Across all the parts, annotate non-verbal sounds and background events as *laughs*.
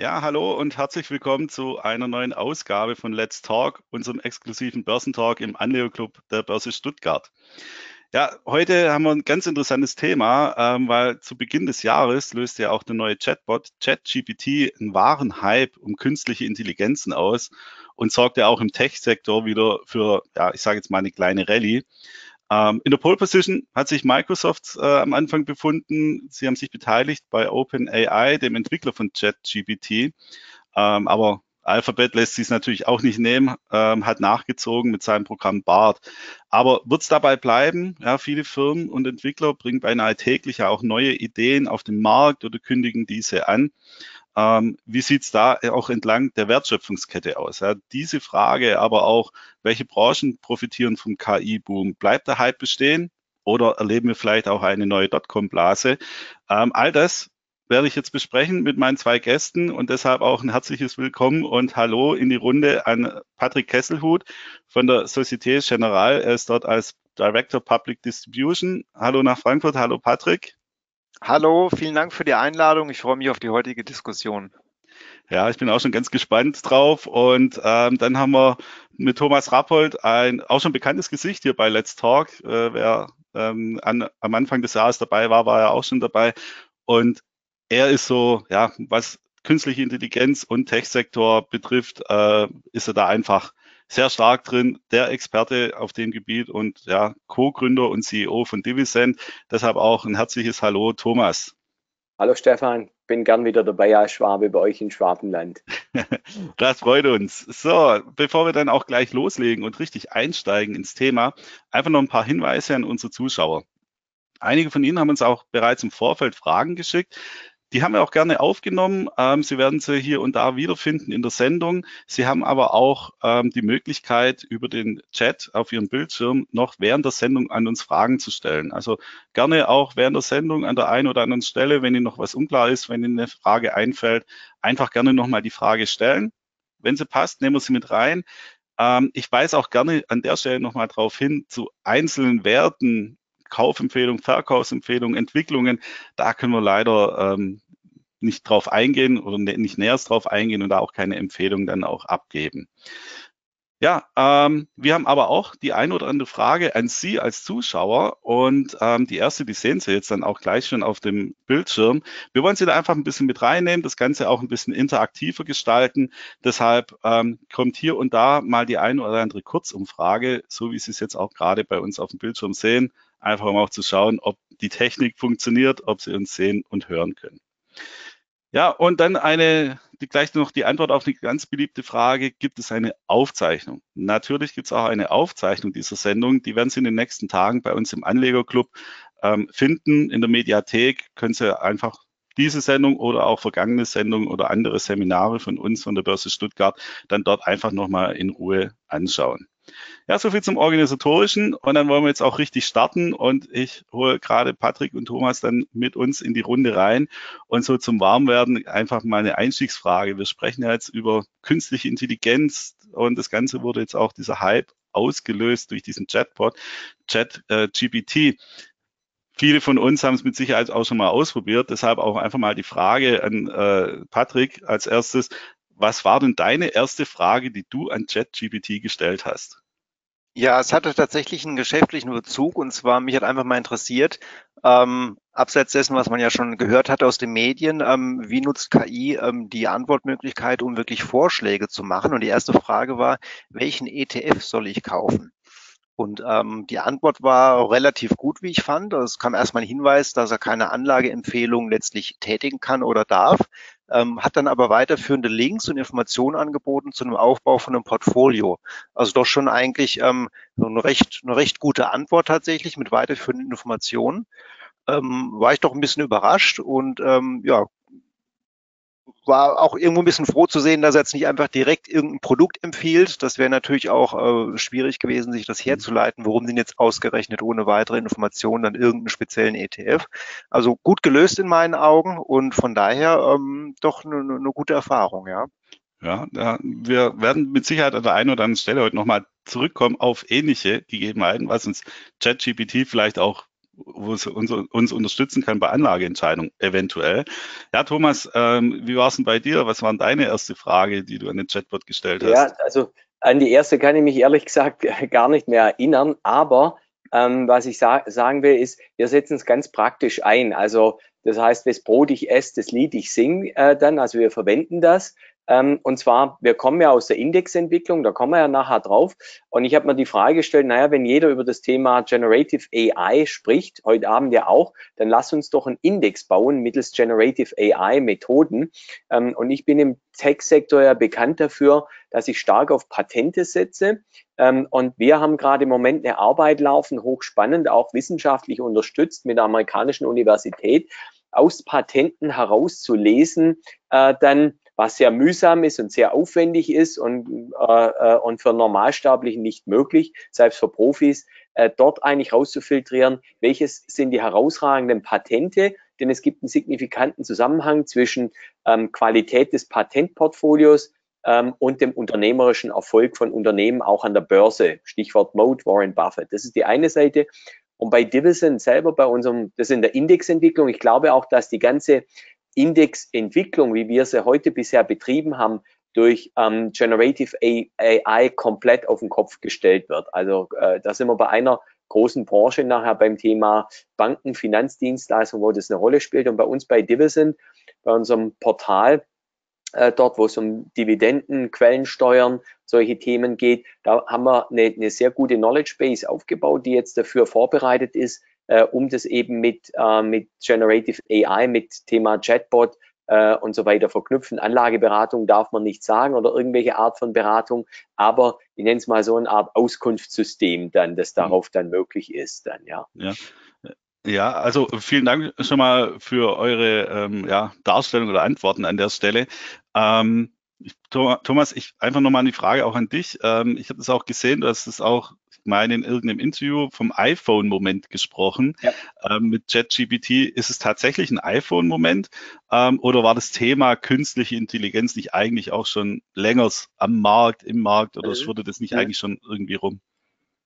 Ja, hallo und herzlich willkommen zu einer neuen Ausgabe von Let's Talk, unserem exklusiven Börsentalk im Anleo-Club der Börse Stuttgart. Ja, heute haben wir ein ganz interessantes Thema, ähm, weil zu Beginn des Jahres löste ja auch der neue Chatbot ChatGPT einen wahren Hype um künstliche Intelligenzen aus und sorgte auch im Tech-Sektor wieder für, ja, ich sage jetzt mal eine kleine Rallye. Ähm, in der Pole Position hat sich Microsoft äh, am Anfang befunden. Sie haben sich beteiligt bei OpenAI, dem Entwickler von ChatGPT. Ähm, aber Alphabet lässt sich es natürlich auch nicht nehmen, ähm, hat nachgezogen mit seinem Programm BART. Aber wird es dabei bleiben? Ja, viele Firmen und Entwickler bringen beinahe täglich auch neue Ideen auf den Markt oder kündigen diese an. Ähm, wie sieht es da auch entlang der Wertschöpfungskette aus? Ja, diese Frage, aber auch, welche Branchen profitieren vom KI-Boom? Bleibt der Hype bestehen oder erleben wir vielleicht auch eine neue Dotcom-Blase? Ähm, all das werde ich jetzt besprechen mit meinen zwei Gästen und deshalb auch ein herzliches Willkommen und Hallo in die Runde an Patrick Kesselhut von der Societe Generale. Er ist dort als Director Public Distribution. Hallo nach Frankfurt. Hallo Patrick. Hallo, vielen Dank für die Einladung. Ich freue mich auf die heutige Diskussion. Ja, ich bin auch schon ganz gespannt drauf. Und ähm, dann haben wir mit Thomas Rappold ein auch schon bekanntes Gesicht hier bei Let's Talk. Äh, wer ähm, an, am Anfang des Jahres dabei war, war er auch schon dabei. Und er ist so, ja, was künstliche Intelligenz und Tech-Sektor betrifft, äh, ist er da einfach sehr stark drin, der Experte auf dem Gebiet und ja, Co-Gründer und CEO von Divisend. Deshalb auch ein herzliches Hallo, Thomas. Hallo Stefan, bin gern wieder dabei als Schwabe bei euch in Schwabenland. *laughs* das freut uns. So, bevor wir dann auch gleich loslegen und richtig einsteigen ins Thema, einfach noch ein paar Hinweise an unsere Zuschauer. Einige von Ihnen haben uns auch bereits im Vorfeld Fragen geschickt. Die haben wir auch gerne aufgenommen. Ähm, Sie werden sie hier und da wiederfinden in der Sendung. Sie haben aber auch ähm, die Möglichkeit, über den Chat auf Ihrem Bildschirm noch während der Sendung an uns Fragen zu stellen. Also gerne auch während der Sendung an der einen oder anderen Stelle, wenn Ihnen noch was unklar ist, wenn Ihnen eine Frage einfällt, einfach gerne nochmal die Frage stellen. Wenn sie passt, nehmen wir sie mit rein. Ähm, ich weise auch gerne an der Stelle nochmal darauf hin, zu einzelnen Werten Kaufempfehlung, Verkaufsempfehlung, Entwicklungen, da können wir leider ähm, nicht drauf eingehen oder ne, nicht näher drauf eingehen und da auch keine Empfehlung dann auch abgeben. Ja, ähm, wir haben aber auch die ein oder andere Frage an Sie als Zuschauer und ähm, die erste, die sehen Sie jetzt dann auch gleich schon auf dem Bildschirm. Wir wollen Sie da einfach ein bisschen mit reinnehmen, das Ganze auch ein bisschen interaktiver gestalten. Deshalb ähm, kommt hier und da mal die ein oder andere Kurzumfrage, so wie Sie es jetzt auch gerade bei uns auf dem Bildschirm sehen einfach um auch zu schauen, ob die Technik funktioniert, ob Sie uns sehen und hören können. Ja, und dann eine, die, gleich noch die Antwort auf eine ganz beliebte Frage, gibt es eine Aufzeichnung? Natürlich gibt es auch eine Aufzeichnung dieser Sendung, die werden Sie in den nächsten Tagen bei uns im Anlegerclub ähm, finden. In der Mediathek können Sie einfach diese Sendung oder auch vergangene Sendungen oder andere Seminare von uns von der Börse Stuttgart dann dort einfach nochmal in Ruhe anschauen. Ja, soviel zum Organisatorischen. Und dann wollen wir jetzt auch richtig starten. Und ich hole gerade Patrick und Thomas dann mit uns in die Runde rein. Und so zum Warmwerden einfach mal eine Einstiegsfrage. Wir sprechen ja jetzt über künstliche Intelligenz. Und das Ganze wurde jetzt auch dieser Hype ausgelöst durch diesen Chatbot, Chat äh, GPT. Viele von uns haben es mit Sicherheit auch schon mal ausprobiert. Deshalb auch einfach mal die Frage an äh, Patrick als erstes. Was war denn deine erste Frage, die du an ChatGPT gestellt hast? Ja, es hatte tatsächlich einen geschäftlichen Bezug und zwar mich hat einfach mal interessiert, ähm, abseits dessen, was man ja schon gehört hat aus den Medien, ähm, wie nutzt KI ähm, die Antwortmöglichkeit, um wirklich Vorschläge zu machen? Und die erste Frage war, welchen ETF soll ich kaufen? Und ähm, die Antwort war relativ gut, wie ich fand. Es kam erstmal ein Hinweis, dass er keine Anlageempfehlung letztlich tätigen kann oder darf, ähm, hat dann aber weiterführende Links und Informationen angeboten zu einem Aufbau von einem Portfolio. Also doch schon eigentlich ähm, eine recht, eine recht gute Antwort tatsächlich mit weiterführenden Informationen. Ähm, war ich doch ein bisschen überrascht und ähm, ja, war auch irgendwo ein bisschen froh zu sehen, dass er jetzt nicht einfach direkt irgendein Produkt empfiehlt. Das wäre natürlich auch äh, schwierig gewesen, sich das mhm. herzuleiten. Warum denn jetzt ausgerechnet ohne weitere Informationen dann irgendeinen speziellen ETF? Also gut gelöst in meinen Augen und von daher ähm, doch eine ne gute Erfahrung, ja. Ja, ja, wir werden mit Sicherheit an der einen oder anderen Stelle heute nochmal zurückkommen auf ähnliche Gegebenheiten, was uns ChatGPT vielleicht auch wo es uns, uns unterstützen kann bei Anlageentscheidungen eventuell. Ja, Thomas, ähm, wie war es denn bei dir? Was war deine erste Frage, die du an den Chatbot gestellt hast? Ja, also an die erste kann ich mich ehrlich gesagt *laughs* gar nicht mehr erinnern, aber ähm, was ich sa sagen will, ist, wir setzen es ganz praktisch ein. Also das heißt, das Brot ich esse, das Lied ich singe äh, dann, also wir verwenden das. Ähm, und zwar, wir kommen ja aus der Indexentwicklung, da kommen wir ja nachher drauf. Und ich habe mir die Frage gestellt, naja, wenn jeder über das Thema Generative AI spricht, heute Abend ja auch, dann lass uns doch einen Index bauen mittels Generative AI-Methoden. Ähm, und ich bin im Tech-Sektor ja bekannt dafür, dass ich stark auf Patente setze. Ähm, und wir haben gerade im Moment eine Arbeit laufen, hochspannend, auch wissenschaftlich unterstützt mit der amerikanischen Universität, aus Patenten herauszulesen, äh, dann was sehr mühsam ist und sehr aufwendig ist und, äh, äh, und für Normalsterblichen nicht möglich, selbst für Profis, äh, dort eigentlich rauszufiltrieren, welches sind die herausragenden Patente, denn es gibt einen signifikanten Zusammenhang zwischen ähm, Qualität des Patentportfolios ähm, und dem unternehmerischen Erfolg von Unternehmen auch an der Börse. Stichwort Mode, Warren Buffett. Das ist die eine Seite. Und bei Divison selber, bei unserem, das ist in der Indexentwicklung, ich glaube auch, dass die ganze Indexentwicklung, wie wir sie heute bisher betrieben haben, durch ähm, Generative AI komplett auf den Kopf gestellt wird. Also äh, da sind wir bei einer großen Branche nachher beim Thema Banken, Finanzdienstleistungen, wo das eine Rolle spielt. Und bei uns bei Divisend, bei unserem Portal, äh, dort, wo es um Dividenden, Quellensteuern, solche Themen geht, da haben wir eine, eine sehr gute Knowledge Base aufgebaut, die jetzt dafür vorbereitet ist, äh, um das eben mit, äh, mit Generative AI, mit Thema Chatbot äh, und so weiter verknüpfen. Anlageberatung darf man nicht sagen oder irgendwelche Art von Beratung, aber ich nenne es mal so eine Art Auskunftssystem dann, das mhm. darauf dann möglich ist dann, ja. Ja. Ja, also vielen Dank schon mal für eure ähm, ja, Darstellung oder Antworten an der Stelle. Ähm, Thomas, ich einfach nochmal die Frage auch an dich. Ähm, ich habe das auch gesehen, du hast es auch ich meine, in irgendeinem Interview vom iPhone-Moment gesprochen. Ja. Ähm, mit ChatGPT ist es tatsächlich ein iPhone-Moment ähm, oder war das Thema künstliche Intelligenz nicht eigentlich auch schon länger am Markt, im Markt oder mhm. wurde das nicht mhm. eigentlich schon irgendwie rum?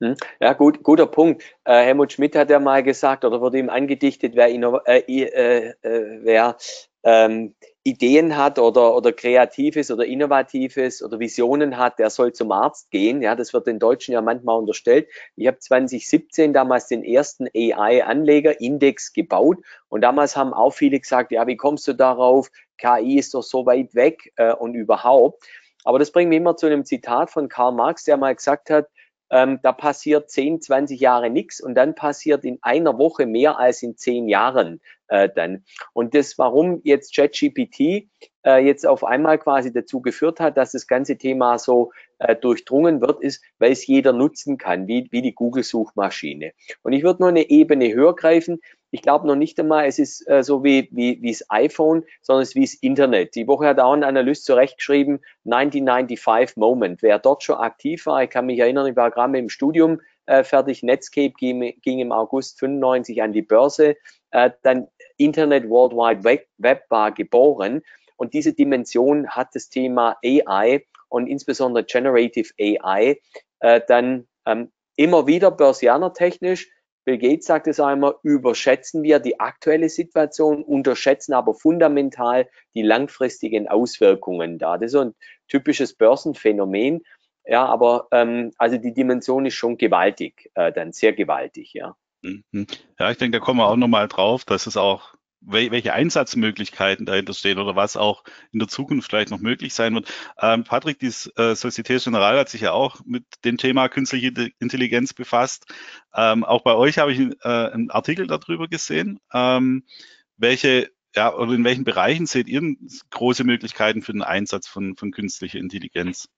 Mhm. Ja, gut, guter Punkt. Äh, Helmut Schmidt hat ja mal gesagt, oder wurde ihm angedichtet, wer, äh, äh, äh, wer ähm, Ideen hat oder, oder Kreatives oder Innovatives oder Visionen hat, der soll zum Arzt gehen. Ja, das wird den Deutschen ja manchmal unterstellt. Ich habe 2017 damals den ersten AI-Anleger-Index gebaut und damals haben auch viele gesagt, ja, wie kommst du darauf? KI ist doch so weit weg äh, und überhaupt. Aber das bringt mich immer zu einem Zitat von Karl Marx, der mal gesagt hat, ähm, da passiert 10, 20 Jahre nichts und dann passiert in einer Woche mehr als in zehn Jahren äh, dann. Und das, warum jetzt ChatGPT äh, jetzt auf einmal quasi dazu geführt hat, dass das ganze Thema so äh, durchdrungen wird, ist, weil es jeder nutzen kann, wie, wie die Google-Suchmaschine. Und ich würde nur eine Ebene höher greifen. Ich glaube noch nicht einmal, es ist äh, so wie, wie, wie das iPhone, sondern es ist wie das Internet. Die Woche hat auch ein Analyst zurechtgeschrieben, 1995 Moment. Wer dort schon aktiv war, ich kann mich erinnern, ich war gerade im Studium äh, fertig. Netscape ging, ging im August 95 an die Börse. Äh, dann Internet World Wide Web, Web war geboren. Und diese Dimension hat das Thema AI und insbesondere Generative AI äh, dann ähm, immer wieder börsianertechnisch Bill Gates sagt es einmal, überschätzen wir die aktuelle Situation, unterschätzen aber fundamental die langfristigen Auswirkungen da. Das ist so ein typisches Börsenphänomen. Ja, aber ähm, also die Dimension ist schon gewaltig, äh, dann sehr gewaltig, ja. Mhm. Ja, ich denke, da kommen wir auch nochmal drauf, dass es auch welche Einsatzmöglichkeiten dahinter stehen oder was auch in der Zukunft vielleicht noch möglich sein wird. Ähm, Patrick, die äh, Société Générale hat sich ja auch mit dem Thema künstliche Intelligenz befasst. Ähm, auch bei euch habe ich äh, einen Artikel darüber gesehen. Ähm, welche ja, oder in welchen Bereichen seht ihr große Möglichkeiten für den Einsatz von, von künstlicher Intelligenz?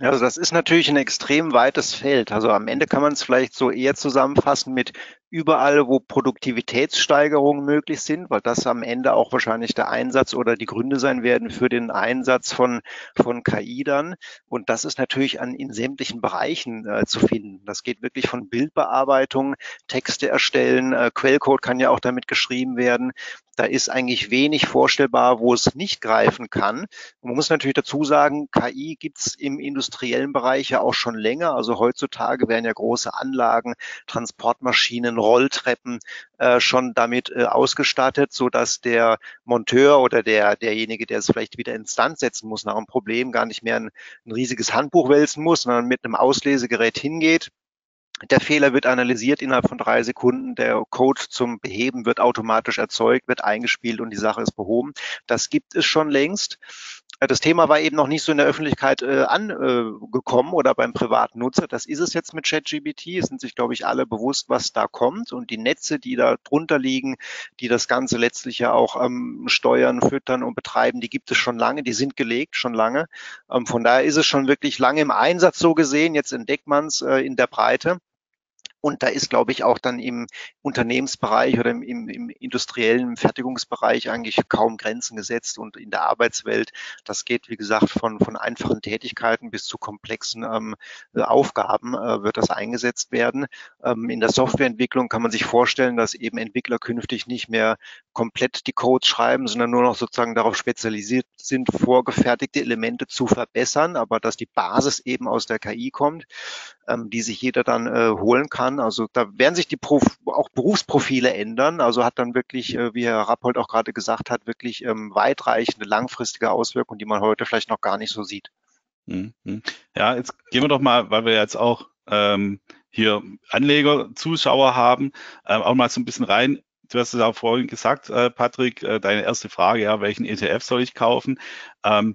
Also das ist natürlich ein extrem weites Feld. Also am Ende kann man es vielleicht so eher zusammenfassen mit überall, wo Produktivitätssteigerungen möglich sind, weil das am Ende auch wahrscheinlich der Einsatz oder die Gründe sein werden für den Einsatz von, von KI dann. Und das ist natürlich an, in sämtlichen Bereichen äh, zu finden. Das geht wirklich von Bildbearbeitung, Texte erstellen, äh, Quellcode kann ja auch damit geschrieben werden. Da ist eigentlich wenig vorstellbar, wo es nicht greifen kann. Man muss natürlich dazu sagen, KI gibt's im industriellen Bereich ja auch schon länger. Also heutzutage werden ja große Anlagen, Transportmaschinen, Rolltreppen äh, schon damit äh, ausgestattet, so dass der Monteur oder der derjenige, der es vielleicht wieder instand setzen muss nach einem Problem, gar nicht mehr ein, ein riesiges Handbuch wälzen muss, sondern mit einem Auslesegerät hingeht, der Fehler wird analysiert innerhalb von drei Sekunden. Der Code zum Beheben wird automatisch erzeugt, wird eingespielt und die Sache ist behoben. Das gibt es schon längst. Äh, das Thema war eben noch nicht so in der Öffentlichkeit äh, angekommen äh, oder beim privaten Nutzer. Das ist es jetzt mit ChatGPT. Es sind sich, glaube ich, alle bewusst, was da kommt. Und die Netze, die da drunter liegen, die das Ganze letztlich ja auch ähm, steuern, füttern und betreiben, die gibt es schon lange. Die sind gelegt, schon lange. Ähm, von daher ist es schon wirklich lange im Einsatz so gesehen. Jetzt entdeckt man es äh, in der Breite. Und da ist, glaube ich, auch dann im Unternehmensbereich oder im, im, im, industriellen Fertigungsbereich eigentlich kaum Grenzen gesetzt und in der Arbeitswelt, das geht, wie gesagt, von, von einfachen Tätigkeiten bis zu komplexen ähm, Aufgaben äh, wird das eingesetzt werden. Ähm, in der Softwareentwicklung kann man sich vorstellen, dass eben Entwickler künftig nicht mehr komplett die Codes schreiben, sondern nur noch sozusagen darauf spezialisiert sind, vorgefertigte Elemente zu verbessern, aber dass die Basis eben aus der KI kommt, ähm, die sich jeder dann äh, holen kann kann. Also da werden sich die Prof auch Berufsprofile ändern. Also hat dann wirklich, äh, wie Herr Rappold auch gerade gesagt hat, wirklich ähm, weitreichende, langfristige Auswirkungen, die man heute vielleicht noch gar nicht so sieht. Mhm. Ja, jetzt gehen wir doch mal, weil wir jetzt auch ähm, hier Anleger, Zuschauer haben, ähm, auch mal so ein bisschen rein. Du hast es auch vorhin gesagt, äh, Patrick, äh, deine erste Frage, ja, welchen ETF soll ich kaufen? Ähm,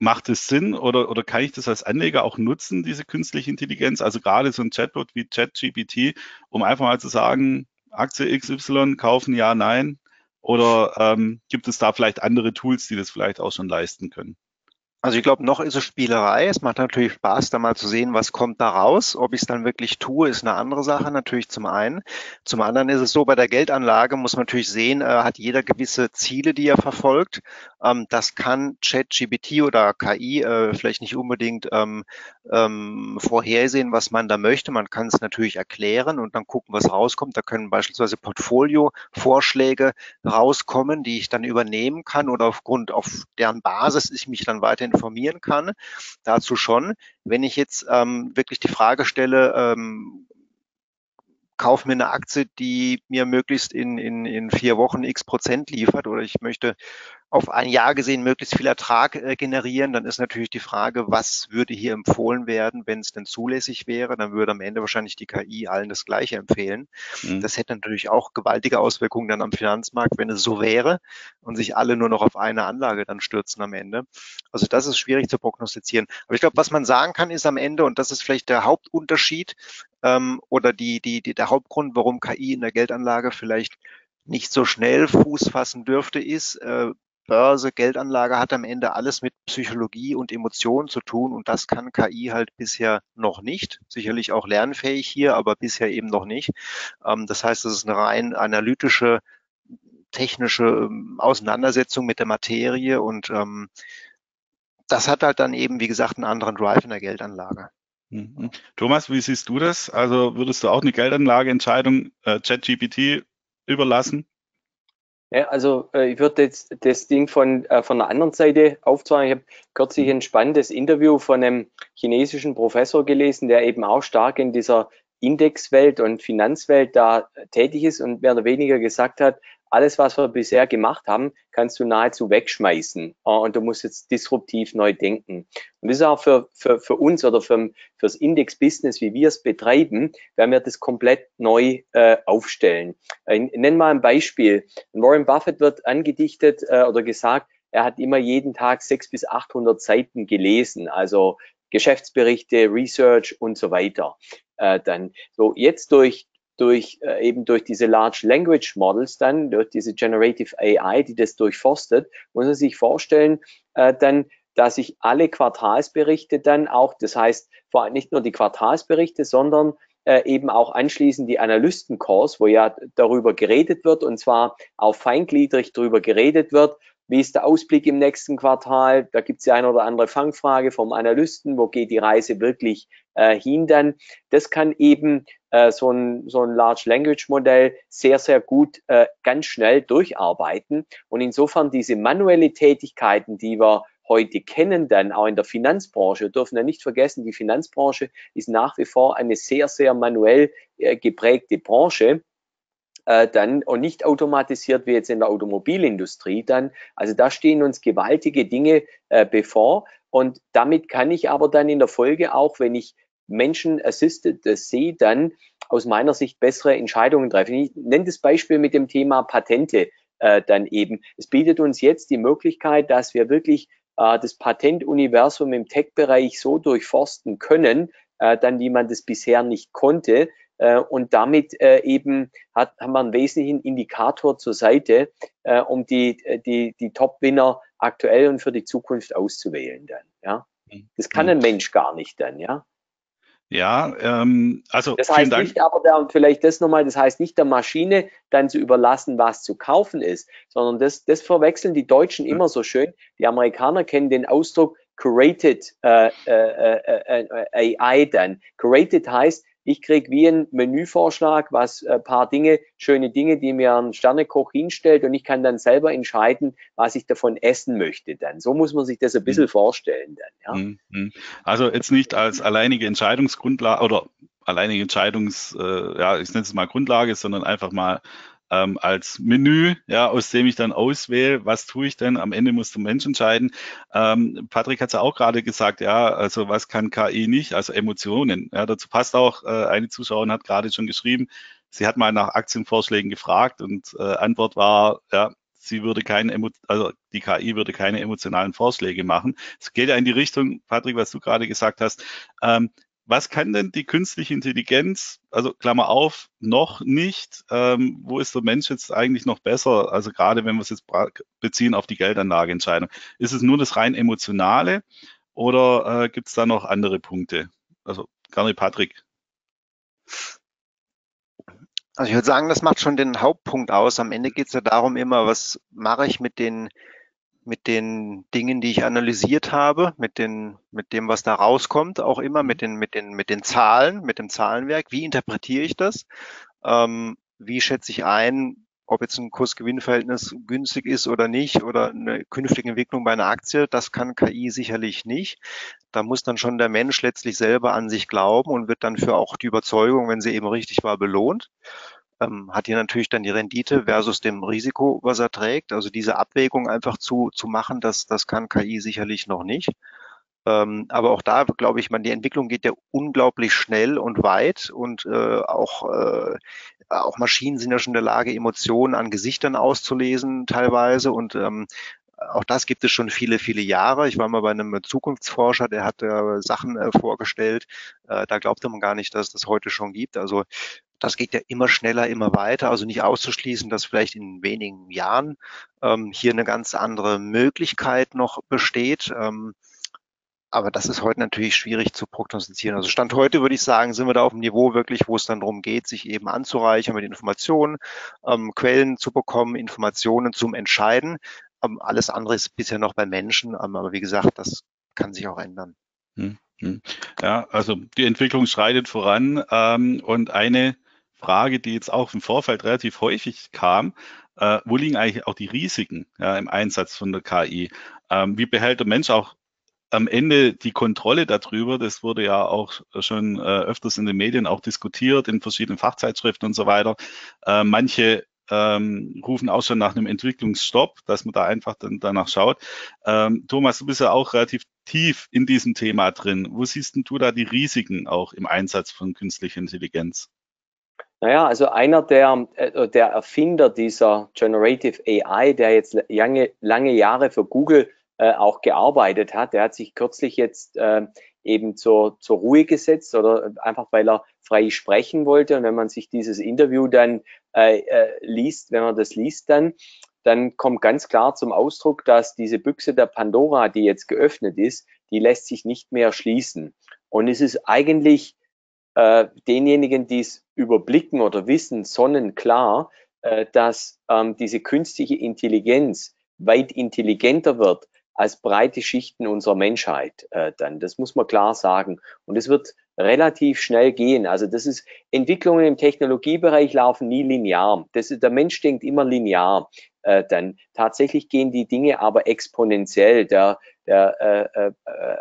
Macht es Sinn oder, oder kann ich das als Anleger auch nutzen, diese künstliche Intelligenz? Also gerade so ein Chatbot wie ChatGPT, um einfach mal zu sagen, Aktie XY kaufen, ja, nein? Oder ähm, gibt es da vielleicht andere Tools, die das vielleicht auch schon leisten können? Also ich glaube, noch ist es Spielerei. Es macht natürlich Spaß, da mal zu sehen, was kommt da raus. Ob ich es dann wirklich tue, ist eine andere Sache, natürlich zum einen. Zum anderen ist es so, bei der Geldanlage muss man natürlich sehen, äh, hat jeder gewisse Ziele, die er verfolgt. Ähm, das kann ChatGPT oder KI äh, vielleicht nicht unbedingt ähm, ähm, vorhersehen, was man da möchte. Man kann es natürlich erklären und dann gucken, was rauskommt. Da können beispielsweise Portfolio-Vorschläge rauskommen, die ich dann übernehmen kann oder aufgrund auf deren Basis ich mich dann weiter informieren kann. Dazu schon. Wenn ich jetzt ähm, wirklich die Frage stelle, ähm, kauf mir eine Aktie, die mir möglichst in, in, in vier Wochen x Prozent liefert oder ich möchte auf ein Jahr gesehen möglichst viel Ertrag äh, generieren, dann ist natürlich die Frage, was würde hier empfohlen werden, wenn es denn zulässig wäre. Dann würde am Ende wahrscheinlich die KI allen das Gleiche empfehlen. Mhm. Das hätte natürlich auch gewaltige Auswirkungen dann am Finanzmarkt, wenn es so wäre und sich alle nur noch auf eine Anlage dann stürzen am Ende. Also das ist schwierig zu prognostizieren. Aber ich glaube, was man sagen kann, ist am Ende, und das ist vielleicht der Hauptunterschied ähm, oder die, die, die, der Hauptgrund, warum KI in der Geldanlage vielleicht nicht so schnell Fuß fassen dürfte, ist, äh, Börse, Geldanlage hat am Ende alles mit Psychologie und Emotionen zu tun und das kann KI halt bisher noch nicht. Sicherlich auch lernfähig hier, aber bisher eben noch nicht. Ähm, das heißt, es ist eine rein analytische, technische ähm, Auseinandersetzung mit der Materie und ähm, das hat halt dann eben, wie gesagt, einen anderen Drive in der Geldanlage. Mhm. Thomas, wie siehst du das? Also würdest du auch eine Geldanlageentscheidung äh, ChatGPT überlassen? Ja, also äh, ich würde jetzt das Ding von, äh, von der anderen Seite aufzeigen. Ich habe kürzlich ein spannendes Interview von einem chinesischen Professor gelesen, der eben auch stark in dieser Indexwelt und Finanzwelt da tätig ist und mehr oder weniger gesagt hat, alles, was wir bisher gemacht haben, kannst du nahezu wegschmeißen. Äh, und du musst jetzt disruptiv neu denken. Und das ist auch für, für, für uns oder für, fürs Index-Business, wie wir es betreiben, werden wir das komplett neu äh, aufstellen. Ich nenne mal ein Beispiel. Warren Buffett wird angedichtet äh, oder gesagt, er hat immer jeden Tag sechs bis 800 Seiten gelesen, also Geschäftsberichte, Research und so weiter. Äh, dann so jetzt durch durch äh, eben durch diese Large Language Models dann, durch diese Generative AI, die das durchforstet, muss man sich vorstellen, äh, dann, dass ich alle Quartalsberichte dann auch, das heißt vor allem nicht nur die Quartalsberichte, sondern äh, eben auch anschließend die Analystencalls, wo ja darüber geredet wird und zwar auch feingliedrig darüber geredet wird, wie ist der Ausblick im nächsten Quartal? Da gibt es ja eine oder andere Fangfrage vom Analysten, wo geht die Reise wirklich äh, hin dann? Das kann eben äh, so, ein, so ein Large Language Modell sehr, sehr gut äh, ganz schnell durcharbeiten. Und insofern diese manuelle Tätigkeiten, die wir heute kennen, dann auch in der Finanzbranche. Dürfen ja nicht vergessen, die Finanzbranche ist nach wie vor eine sehr, sehr manuell äh, geprägte Branche äh, dann und nicht automatisiert wie jetzt in der Automobilindustrie dann. Also da stehen uns gewaltige Dinge äh, bevor und damit kann ich aber dann in der Folge auch, wenn ich Menschen assisted sehe, dann aus meiner Sicht bessere Entscheidungen treffen. Ich nenne das Beispiel mit dem Thema Patente äh, dann eben. Es bietet uns jetzt die Möglichkeit, dass wir wirklich äh, das Patentuniversum im Tech-Bereich so durchforsten können, äh, dann wie man das bisher nicht konnte. Äh, und damit äh, eben hat, haben wir einen wesentlichen Indikator zur Seite, äh, um die, die, die Top-Winner aktuell und für die Zukunft auszuwählen dann. Ja, mhm. das kann ein Mensch gar nicht dann. Ja. Ja, ähm, also das heißt Dank. nicht, aber der, vielleicht das nochmal, das heißt nicht der Maschine dann zu überlassen, was zu kaufen ist, sondern das, das verwechseln die Deutschen immer so schön. Die Amerikaner kennen den Ausdruck Curated äh, äh, äh, äh AI dann. Curated heißt, ich kriege wie ein Menüvorschlag, was ein äh, paar Dinge, schöne Dinge, die mir ein Sternekoch hinstellt und ich kann dann selber entscheiden, was ich davon essen möchte dann. So muss man sich das ein bisschen mhm. vorstellen dann. Ja. Mhm. Also jetzt nicht als alleinige Entscheidungsgrundlage oder alleinige Entscheidungs, äh, ja, ich nenne es mal Grundlage, sondern einfach mal ähm, als Menü, ja, aus dem ich dann auswähle, was tue ich denn? Am Ende muss der Mensch entscheiden. Ähm, Patrick hat es ja auch gerade gesagt, ja, also was kann KI nicht? Also Emotionen. Ja, dazu passt auch, äh, eine Zuschauerin hat gerade schon geschrieben, sie hat mal nach Aktienvorschlägen gefragt und äh, Antwort war, ja, sie würde keine, also die KI würde keine emotionalen Vorschläge machen. Es geht ja in die Richtung, Patrick, was du gerade gesagt hast. Ähm, was kann denn die künstliche Intelligenz, also Klammer auf, noch nicht? Ähm, wo ist der Mensch jetzt eigentlich noch besser? Also gerade wenn wir es jetzt beziehen auf die Geldanlageentscheidung. Ist es nur das rein emotionale oder äh, gibt es da noch andere Punkte? Also gerne Patrick. Also ich würde sagen, das macht schon den Hauptpunkt aus. Am Ende geht es ja darum immer, was mache ich mit den mit den Dingen, die ich analysiert habe, mit den, mit dem, was da rauskommt, auch immer mit den, mit den, mit den Zahlen, mit dem Zahlenwerk. Wie interpretiere ich das? Ähm, wie schätze ich ein, ob jetzt ein Kurs-Gewinn-Verhältnis günstig ist oder nicht oder eine künftige Entwicklung bei einer Aktie, das kann KI sicherlich nicht. Da muss dann schon der Mensch letztlich selber an sich glauben und wird dann für auch die Überzeugung, wenn sie eben richtig war, belohnt ähm, hat hier natürlich dann die Rendite versus dem Risiko, was er trägt. Also diese Abwägung einfach zu, zu machen, das, das kann KI sicherlich noch nicht. Ähm, aber auch da glaube ich, man, die Entwicklung geht ja unglaublich schnell und weit und äh, auch, äh, auch Maschinen sind ja schon in der Lage, Emotionen an Gesichtern auszulesen teilweise und ähm, auch das gibt es schon viele, viele Jahre. Ich war mal bei einem Zukunftsforscher, der hat äh, Sachen äh, vorgestellt. Äh, da glaubte man gar nicht, dass es das heute schon gibt. Also das geht ja immer schneller, immer weiter. Also nicht auszuschließen, dass vielleicht in wenigen Jahren ähm, hier eine ganz andere Möglichkeit noch besteht. Ähm, aber das ist heute natürlich schwierig zu prognostizieren. Also Stand heute würde ich sagen, sind wir da auf dem Niveau wirklich, wo es dann darum geht, sich eben anzureichern mit Informationen, ähm, Quellen zu bekommen, Informationen zum Entscheiden. Ähm, alles andere ist bisher noch bei Menschen, ähm, aber wie gesagt, das kann sich auch ändern. Hm, hm. Ja, also die Entwicklung schreitet voran ähm, und eine Frage, die jetzt auch im Vorfeld relativ häufig kam, äh, wo liegen eigentlich auch die Risiken im Einsatz von der KI? Wie behält der Mensch auch am Ende die Kontrolle darüber? Das wurde ja auch schon äh, öfters in den Medien auch diskutiert, in verschiedenen Fachzeitschriften und so weiter. Äh, manche ähm, rufen auch schon nach einem Entwicklungsstopp, dass man da einfach dann danach schaut. Ähm, Thomas, du bist ja auch relativ tief in diesem Thema drin. Wo siehst denn du da die Risiken auch im Einsatz von künstlicher Intelligenz? Naja, also einer der, äh, der Erfinder dieser Generative AI, der jetzt lange, lange Jahre für Google äh, auch gearbeitet hat, der hat sich kürzlich jetzt äh, eben zur, zur Ruhe gesetzt oder einfach weil er frei sprechen wollte. Und wenn man sich dieses Interview dann äh, äh, liest, wenn man das liest dann, dann kommt ganz klar zum Ausdruck, dass diese Büchse der Pandora, die jetzt geöffnet ist, die lässt sich nicht mehr schließen. Und es ist eigentlich äh, denjenigen, die es überblicken oder wissen, sonnenklar, äh, dass ähm, diese künstliche Intelligenz weit intelligenter wird als breite Schichten unserer Menschheit äh, dann. Das muss man klar sagen. Und es wird relativ schnell gehen. Also das ist, Entwicklungen im Technologiebereich laufen nie linear. Das ist, der Mensch denkt immer linear. Äh, dann tatsächlich gehen die Dinge aber exponentiell. Der, der äh, äh,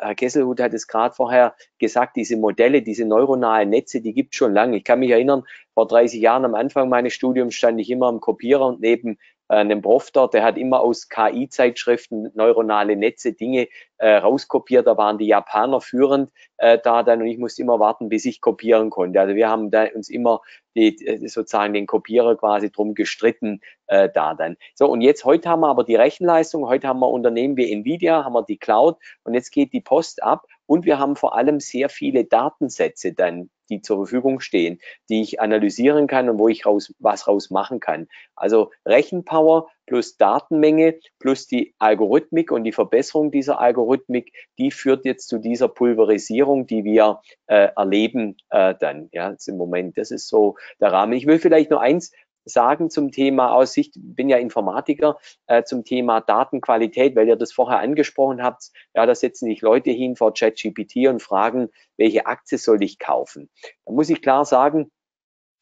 Herr Kesselhut hat es gerade vorher gesagt, diese Modelle, diese neuronalen Netze, die gibt es schon lange. Ich kann mich erinnern, vor 30 Jahren am Anfang meines Studiums stand ich immer am Kopierer und neben einem Prof dort, der hat immer aus KI-Zeitschriften neuronale Netze Dinge äh, rauskopiert. Da waren die Japaner führend äh, da dann und ich musste immer warten, bis ich kopieren konnte. Also wir haben da uns immer die, äh, sozusagen den Kopierer quasi drum gestritten äh, da dann. So und jetzt heute haben wir aber die Rechenleistung. Heute haben wir Unternehmen wie Nvidia, haben wir die Cloud und jetzt geht die Post ab und wir haben vor allem sehr viele Datensätze dann die zur Verfügung stehen, die ich analysieren kann und wo ich raus, was raus machen kann. Also Rechenpower plus Datenmenge plus die Algorithmik und die Verbesserung dieser Algorithmik, die führt jetzt zu dieser Pulverisierung, die wir äh, erleben äh, dann. Ja, jetzt im Moment. Das ist so der Rahmen. Ich will vielleicht nur eins sagen zum Thema Aussicht, bin ja Informatiker, äh, zum Thema Datenqualität, weil ihr das vorher angesprochen habt. Ja, da setzen sich Leute hin vor ChatGPT und fragen, welche Aktie soll ich kaufen? Da muss ich klar sagen,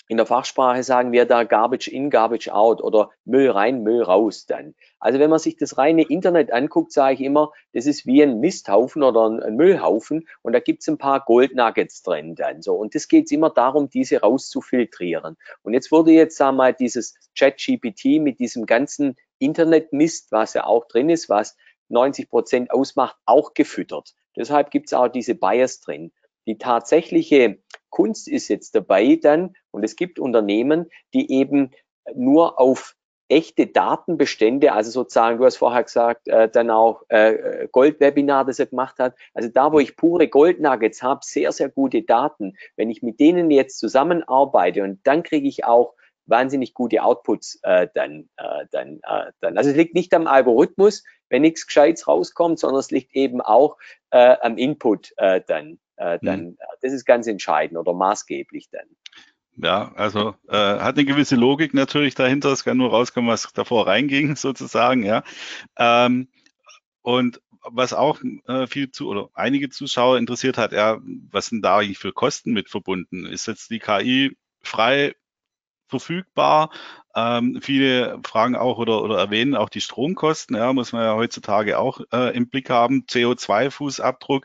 in der Fachsprache sagen wir da Garbage in, Garbage out oder Müll rein, Müll raus dann. Also wenn man sich das reine Internet anguckt, sage ich immer, das ist wie ein Misthaufen oder ein Müllhaufen und da gibt's ein paar Goldnuggets drin dann so. Und das geht immer darum, diese rauszufiltrieren. Und jetzt wurde jetzt, sagen wir mal, dieses Chat-GPT mit diesem ganzen Internetmist, was ja auch drin ist, was 90 Prozent ausmacht, auch gefüttert. Deshalb gibt's auch diese Bias drin. Die tatsächliche Kunst ist jetzt dabei dann, und es gibt Unternehmen, die eben nur auf echte Datenbestände, also sozusagen, du hast vorher gesagt, äh, dann auch äh, Goldwebinar, das er gemacht hat. Also da, wo ich pure Goldnuggets habe, sehr, sehr gute Daten. Wenn ich mit denen jetzt zusammenarbeite und dann kriege ich auch wahnsinnig gute Outputs äh, dann, äh, dann, äh, dann. Also es liegt nicht am Algorithmus, wenn nichts Gescheites rauskommt, sondern es liegt eben auch äh, am Input äh, dann. Äh, dann mhm. Das ist ganz entscheidend oder maßgeblich dann. Ja, also äh, hat eine gewisse Logik natürlich dahinter. Es kann nur rauskommen, was davor reinging, *laughs* sozusagen, ja. Ähm, und was auch äh, viel zu oder einige Zuschauer interessiert hat, ja, was sind da eigentlich für Kosten mit verbunden? Ist jetzt die KI frei verfügbar. Ähm, viele fragen auch oder, oder erwähnen auch die Stromkosten, ja, muss man ja heutzutage auch äh, im Blick haben. CO2-Fußabdruck.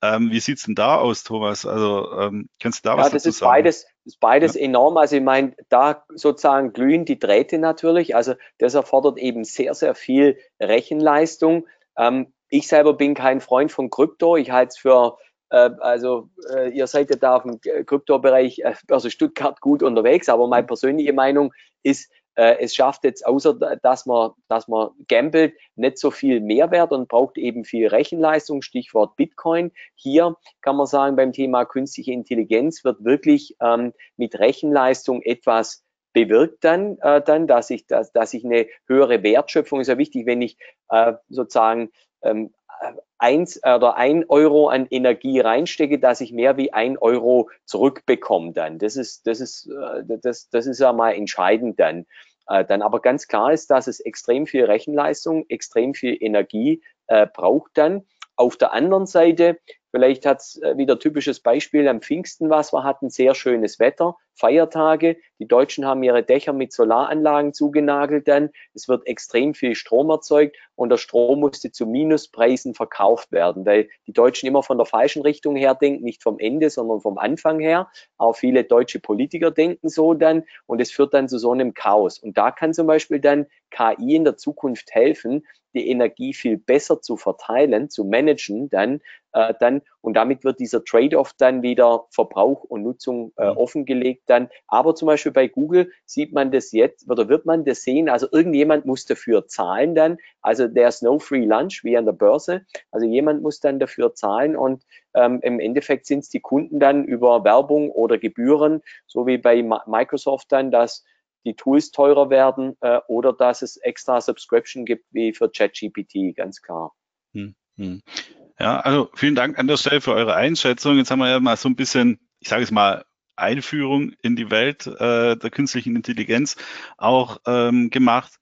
Ähm, wie sieht's denn da aus, Thomas? Also ähm, kannst du da ja, was dazu sagen? Beides, das ist beides ja. enorm. Also ich meine, da sozusagen glühen die Drähte natürlich. Also das erfordert eben sehr, sehr viel Rechenleistung. Ähm, ich selber bin kein Freund von Krypto. Ich halte es für also äh, ihr seid ja da im Kryptobereich, äh, also Stuttgart gut unterwegs, aber meine persönliche Meinung ist, es schafft jetzt außer, dass man, dass man gambelt, nicht so viel Mehrwert und braucht eben viel Rechenleistung, Stichwort Bitcoin. Hier kann man sagen, beim Thema künstliche Intelligenz wird wirklich ähm, mit Rechenleistung etwas bewirkt dann, äh, dann dass ich, dass, dass ich eine höhere Wertschöpfung ist ja wichtig, wenn ich äh, sozusagen ähm, eins oder ein Euro an Energie reinstecke, dass ich mehr wie ein Euro zurückbekomme dann. Das ist, das ist, äh, das, das ist ja mal entscheidend dann. Äh, dann aber ganz klar ist, dass es extrem viel Rechenleistung, extrem viel Energie äh, braucht dann. Auf der anderen Seite Vielleicht hat es äh, wieder typisches Beispiel am Pfingsten was. Wir hatten sehr schönes Wetter, Feiertage. Die Deutschen haben ihre Dächer mit Solaranlagen zugenagelt dann. Es wird extrem viel Strom erzeugt und der Strom musste zu Minuspreisen verkauft werden, weil die Deutschen immer von der falschen Richtung her denken, nicht vom Ende, sondern vom Anfang her. Auch viele deutsche Politiker denken so dann und es führt dann zu so einem Chaos. Und da kann zum Beispiel dann KI in der Zukunft helfen, die Energie viel besser zu verteilen, zu managen, dann äh, dann und damit wird dieser Trade-off dann wieder Verbrauch und Nutzung äh, mhm. offengelegt dann. Aber zum Beispiel bei Google sieht man das jetzt oder wird man das sehen. Also irgendjemand muss dafür zahlen dann. Also ist no free lunch wie an der Börse. Also jemand muss dann dafür zahlen und ähm, im Endeffekt sind es die Kunden dann über Werbung oder Gebühren, so wie bei Microsoft dann, dass die Tools teurer werden äh, oder dass es extra Subscription gibt wie für ChatGPT, ganz klar. Hm, hm. Ja, also vielen Dank an der Stelle für eure Einschätzung. Jetzt haben wir ja mal so ein bisschen, ich sage es mal, Einführung in die Welt äh, der künstlichen Intelligenz auch ähm, gemacht.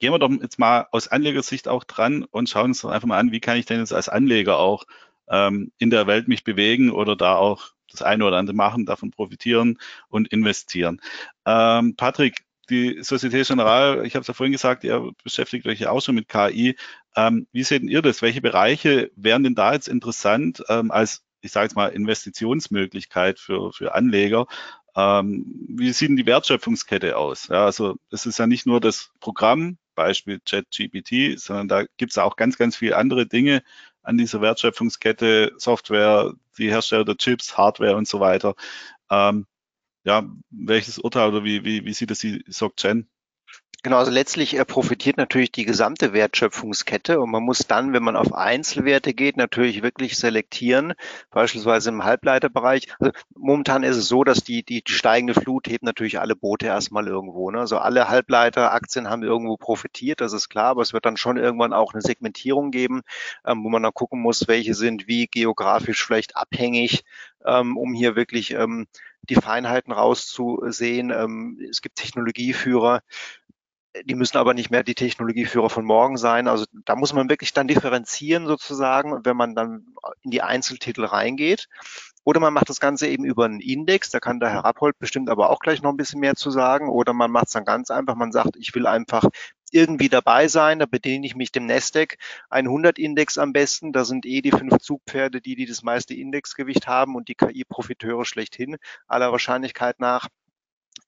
gehen wir doch jetzt mal aus Anlegersicht auch dran und schauen uns doch einfach mal an, wie kann ich denn jetzt als Anleger auch ähm, in der Welt mich bewegen oder da auch das eine oder andere machen, davon profitieren und investieren. Ähm, Patrick, die Societe Generale, ich habe es ja vorhin gesagt, ihr beschäftigt euch ja auch schon mit KI. Ähm, wie seht ihr das? Welche Bereiche wären denn da jetzt interessant ähm, als, ich sage jetzt mal, Investitionsmöglichkeit für, für Anleger? Ähm, wie sieht denn die Wertschöpfungskette aus? Ja, also es ist ja nicht nur das Programm, Beispiel ChatGPT, sondern da gibt es auch ganz, ganz viele andere Dinge an dieser Wertschöpfungskette, Software, die Hersteller der Chips, Hardware und so weiter. Ähm, ja, welches Urteil oder wie, wie, wie sieht das die SocGen? Genau, also letztlich äh, profitiert natürlich die gesamte Wertschöpfungskette und man muss dann, wenn man auf Einzelwerte geht, natürlich wirklich selektieren, beispielsweise im Halbleiterbereich. Also momentan ist es so, dass die, die, die steigende Flut hebt natürlich alle Boote erstmal irgendwo. Ne? Also alle Halbleiteraktien haben irgendwo profitiert, das ist klar, aber es wird dann schon irgendwann auch eine Segmentierung geben, ähm, wo man dann gucken muss, welche sind wie geografisch vielleicht abhängig, ähm, um hier wirklich ähm, die Feinheiten rauszusehen. Ähm, es gibt Technologieführer, die müssen aber nicht mehr die Technologieführer von morgen sein. Also da muss man wirklich dann differenzieren sozusagen, wenn man dann in die Einzeltitel reingeht. Oder man macht das Ganze eben über einen Index, da kann der Herr Rappold bestimmt aber auch gleich noch ein bisschen mehr zu sagen. Oder man macht es dann ganz einfach, man sagt, ich will einfach irgendwie dabei sein, da bediene ich mich dem Nasdaq 100 Index am besten. Da sind eh die fünf Zugpferde, die, die das meiste Indexgewicht haben und die KI-Profiteure schlechthin, aller Wahrscheinlichkeit nach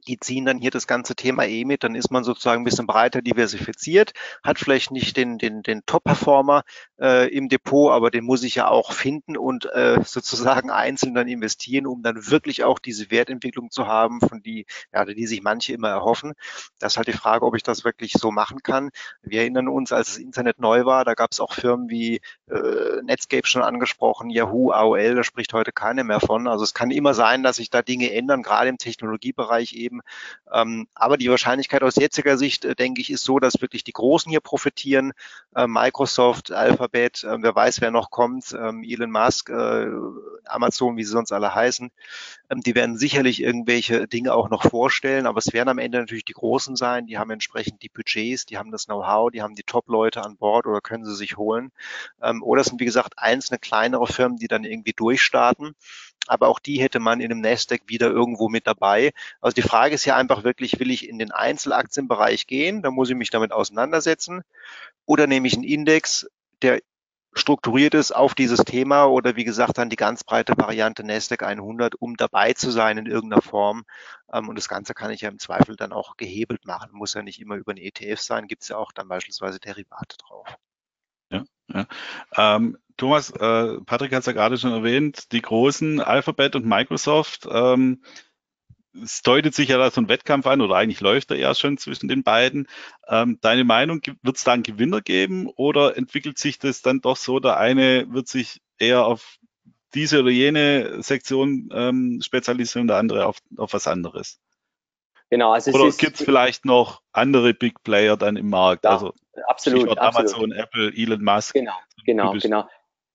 die ziehen dann hier das ganze Thema eh mit, dann ist man sozusagen ein bisschen breiter diversifiziert, hat vielleicht nicht den, den, den Top-Performer äh, im Depot, aber den muss ich ja auch finden und äh, sozusagen einzeln dann investieren, um dann wirklich auch diese Wertentwicklung zu haben, von die, ja, die sich manche immer erhoffen. Das ist halt die Frage, ob ich das wirklich so machen kann. Wir erinnern uns, als das Internet neu war, da gab es auch Firmen wie äh, Netscape schon angesprochen, Yahoo, AOL, da spricht heute keiner mehr von. Also es kann immer sein, dass sich da Dinge ändern, gerade im Technologiebereich eben. Ähm, aber die Wahrscheinlichkeit aus jetziger Sicht, äh, denke ich, ist so, dass wirklich die Großen hier profitieren. Äh, Microsoft, Alphabet, äh, wer weiß, wer noch kommt, ähm, Elon Musk, äh, Amazon, wie sie sonst alle heißen. Ähm, die werden sicherlich irgendwelche Dinge auch noch vorstellen, aber es werden am Ende natürlich die Großen sein. Die haben entsprechend die Budgets, die haben das Know-how, die haben die Top-Leute an Bord oder können sie sich holen. Ähm, oder es sind, wie gesagt, einzelne kleinere Firmen, die dann irgendwie durchstarten aber auch die hätte man in einem Nasdaq wieder irgendwo mit dabei. Also die Frage ist ja einfach wirklich, will ich in den Einzelaktienbereich gehen? Da muss ich mich damit auseinandersetzen. Oder nehme ich einen Index, der strukturiert ist auf dieses Thema oder wie gesagt dann die ganz breite Variante Nasdaq 100, um dabei zu sein in irgendeiner Form. Ähm, und das Ganze kann ich ja im Zweifel dann auch gehebelt machen. Muss ja nicht immer über einen ETF sein, gibt es ja auch dann beispielsweise Derivate drauf. Ja. Ähm, Thomas, äh, Patrick hat es ja gerade schon erwähnt, die großen Alphabet und Microsoft. Ähm, es deutet sich ja da so ein Wettkampf an oder eigentlich läuft er ja schon zwischen den beiden. Ähm, deine Meinung, wird es da einen Gewinner geben oder entwickelt sich das dann doch so, der eine wird sich eher auf diese oder jene Sektion ähm, spezialisieren, der andere auf, auf was anderes? Genau, also Oder gibt es vielleicht noch andere Big Player dann im Markt? Ja, also absolut, absolut. Amazon, Apple, Elon Musk. Genau, genau, genau.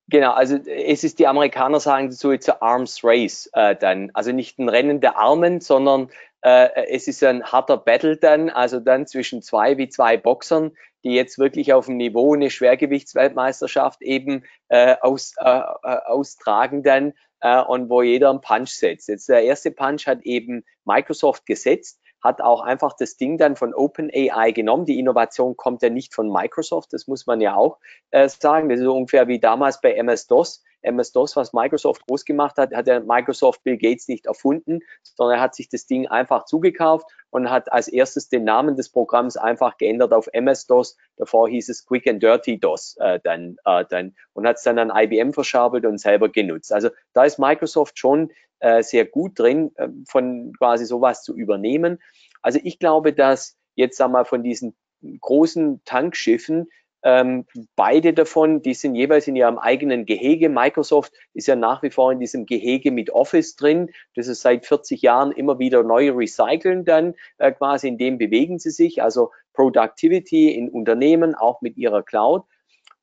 Genau, also es ist, die Amerikaner sagen dazu jetzt Arms Race äh, dann. Also nicht ein Rennen der Armen, sondern äh, es ist ein harter Battle dann, also dann zwischen zwei wie zwei Boxern, die jetzt wirklich auf dem Niveau eine Schwergewichtsweltmeisterschaft eben äh, aus, äh, äh austragen dann äh, und wo jeder einen Punch setzt. Jetzt der erste Punch hat eben Microsoft gesetzt hat auch einfach das Ding dann von OpenAI genommen. Die Innovation kommt ja nicht von Microsoft, das muss man ja auch äh, sagen. Das ist so ungefähr wie damals bei MS-DOS. MS-DOS, was Microsoft groß gemacht hat, hat ja Microsoft Bill Gates nicht erfunden, sondern er hat sich das Ding einfach zugekauft und hat als erstes den Namen des Programms einfach geändert auf MS-DOS. Davor hieß es Quick and Dirty DOS äh, dann, äh, dann und hat es dann an IBM verschabelt und selber genutzt. Also da ist Microsoft schon äh, sehr gut drin, äh, von quasi sowas zu übernehmen. Also ich glaube, dass jetzt sagen wir von diesen großen Tankschiffen ähm, beide davon, die sind jeweils in ihrem eigenen Gehege. Microsoft ist ja nach wie vor in diesem Gehege mit Office drin. Das ist seit 40 Jahren immer wieder neu recyceln dann äh, quasi. In dem bewegen sie sich. Also Productivity in Unternehmen, auch mit ihrer Cloud.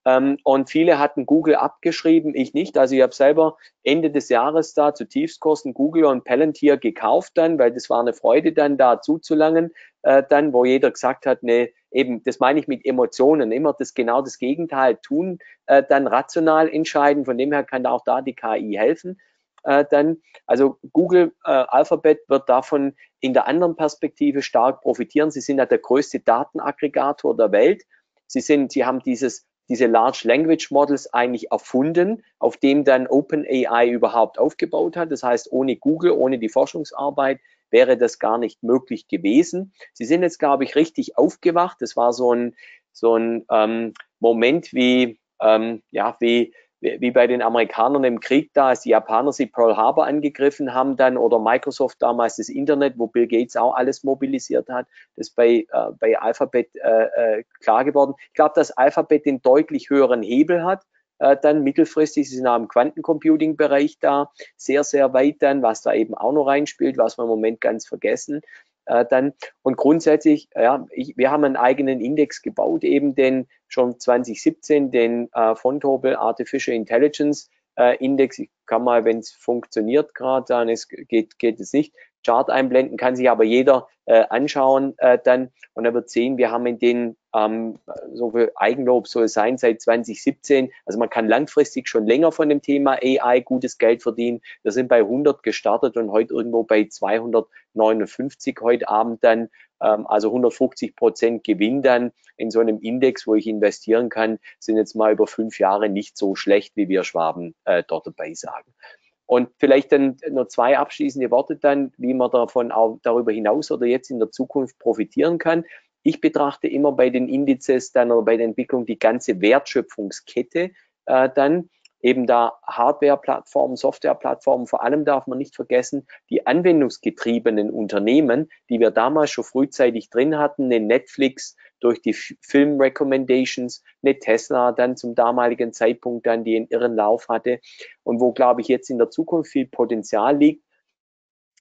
Ähm, und viele hatten Google abgeschrieben, ich nicht. Also ich habe selber Ende des Jahres da zu Tiefstkosten Google und Palantir gekauft dann, weil das war eine Freude dann da zuzulangen, äh, dann, wo jeder gesagt hat, ne, eben, das meine ich mit Emotionen, immer das genau das Gegenteil tun, äh, dann rational entscheiden. Von dem her kann auch da die KI helfen. Äh, dann, also Google äh, Alphabet wird davon in der anderen Perspektive stark profitieren. Sie sind ja der größte Datenaggregator der Welt. Sie sind, sie haben dieses diese Large Language Models eigentlich erfunden, auf dem dann OpenAI überhaupt aufgebaut hat. Das heißt, ohne Google, ohne die Forschungsarbeit wäre das gar nicht möglich gewesen. Sie sind jetzt, glaube ich, richtig aufgewacht. Das war so ein, so ein ähm, Moment wie, ähm, ja, wie, wie bei den Amerikanern im Krieg da, als die Japaner sie Pearl Harbor angegriffen haben dann oder Microsoft damals das Internet, wo Bill Gates auch alles mobilisiert hat, das bei, äh, bei Alphabet äh, äh, klar geworden. Ich glaube, dass Alphabet den deutlich höheren Hebel hat, äh, dann mittelfristig, sie sind auch im Quantencomputing-Bereich da, sehr, sehr weit dann, was da eben auch noch reinspielt, was wir im Moment ganz vergessen äh, dann. Und grundsätzlich, ja, ich, wir haben einen eigenen Index gebaut, eben den schon 2017, den äh, Fontobel Artificial Intelligence äh, Index. Ich kann mal, wenn es funktioniert gerade, dann ist, geht, geht es nicht. Chart einblenden kann sich aber jeder äh, anschauen äh, dann und er wird sehen, wir haben in den ähm, so viel Eigenlob soll es sein seit 2017. Also man kann langfristig schon länger von dem Thema AI gutes Geld verdienen. Wir sind bei 100 gestartet und heute irgendwo bei 259 heute Abend dann. Ähm, also 150 Prozent Gewinn dann in so einem Index, wo ich investieren kann, sind jetzt mal über fünf Jahre nicht so schlecht, wie wir Schwaben äh, dort dabei sagen. Und vielleicht dann nur zwei abschließende Worte dann, wie man davon auch darüber hinaus oder jetzt in der Zukunft profitieren kann. Ich betrachte immer bei den Indizes dann oder bei der Entwicklung die ganze Wertschöpfungskette äh, dann eben da Hardware-Plattformen, Software-Plattformen, vor allem darf man nicht vergessen, die anwendungsgetriebenen Unternehmen, die wir damals schon frühzeitig drin hatten, eine Netflix durch die Film-Recommendations, eine Tesla dann zum damaligen Zeitpunkt dann, die einen irren Lauf hatte und wo, glaube ich, jetzt in der Zukunft viel Potenzial liegt,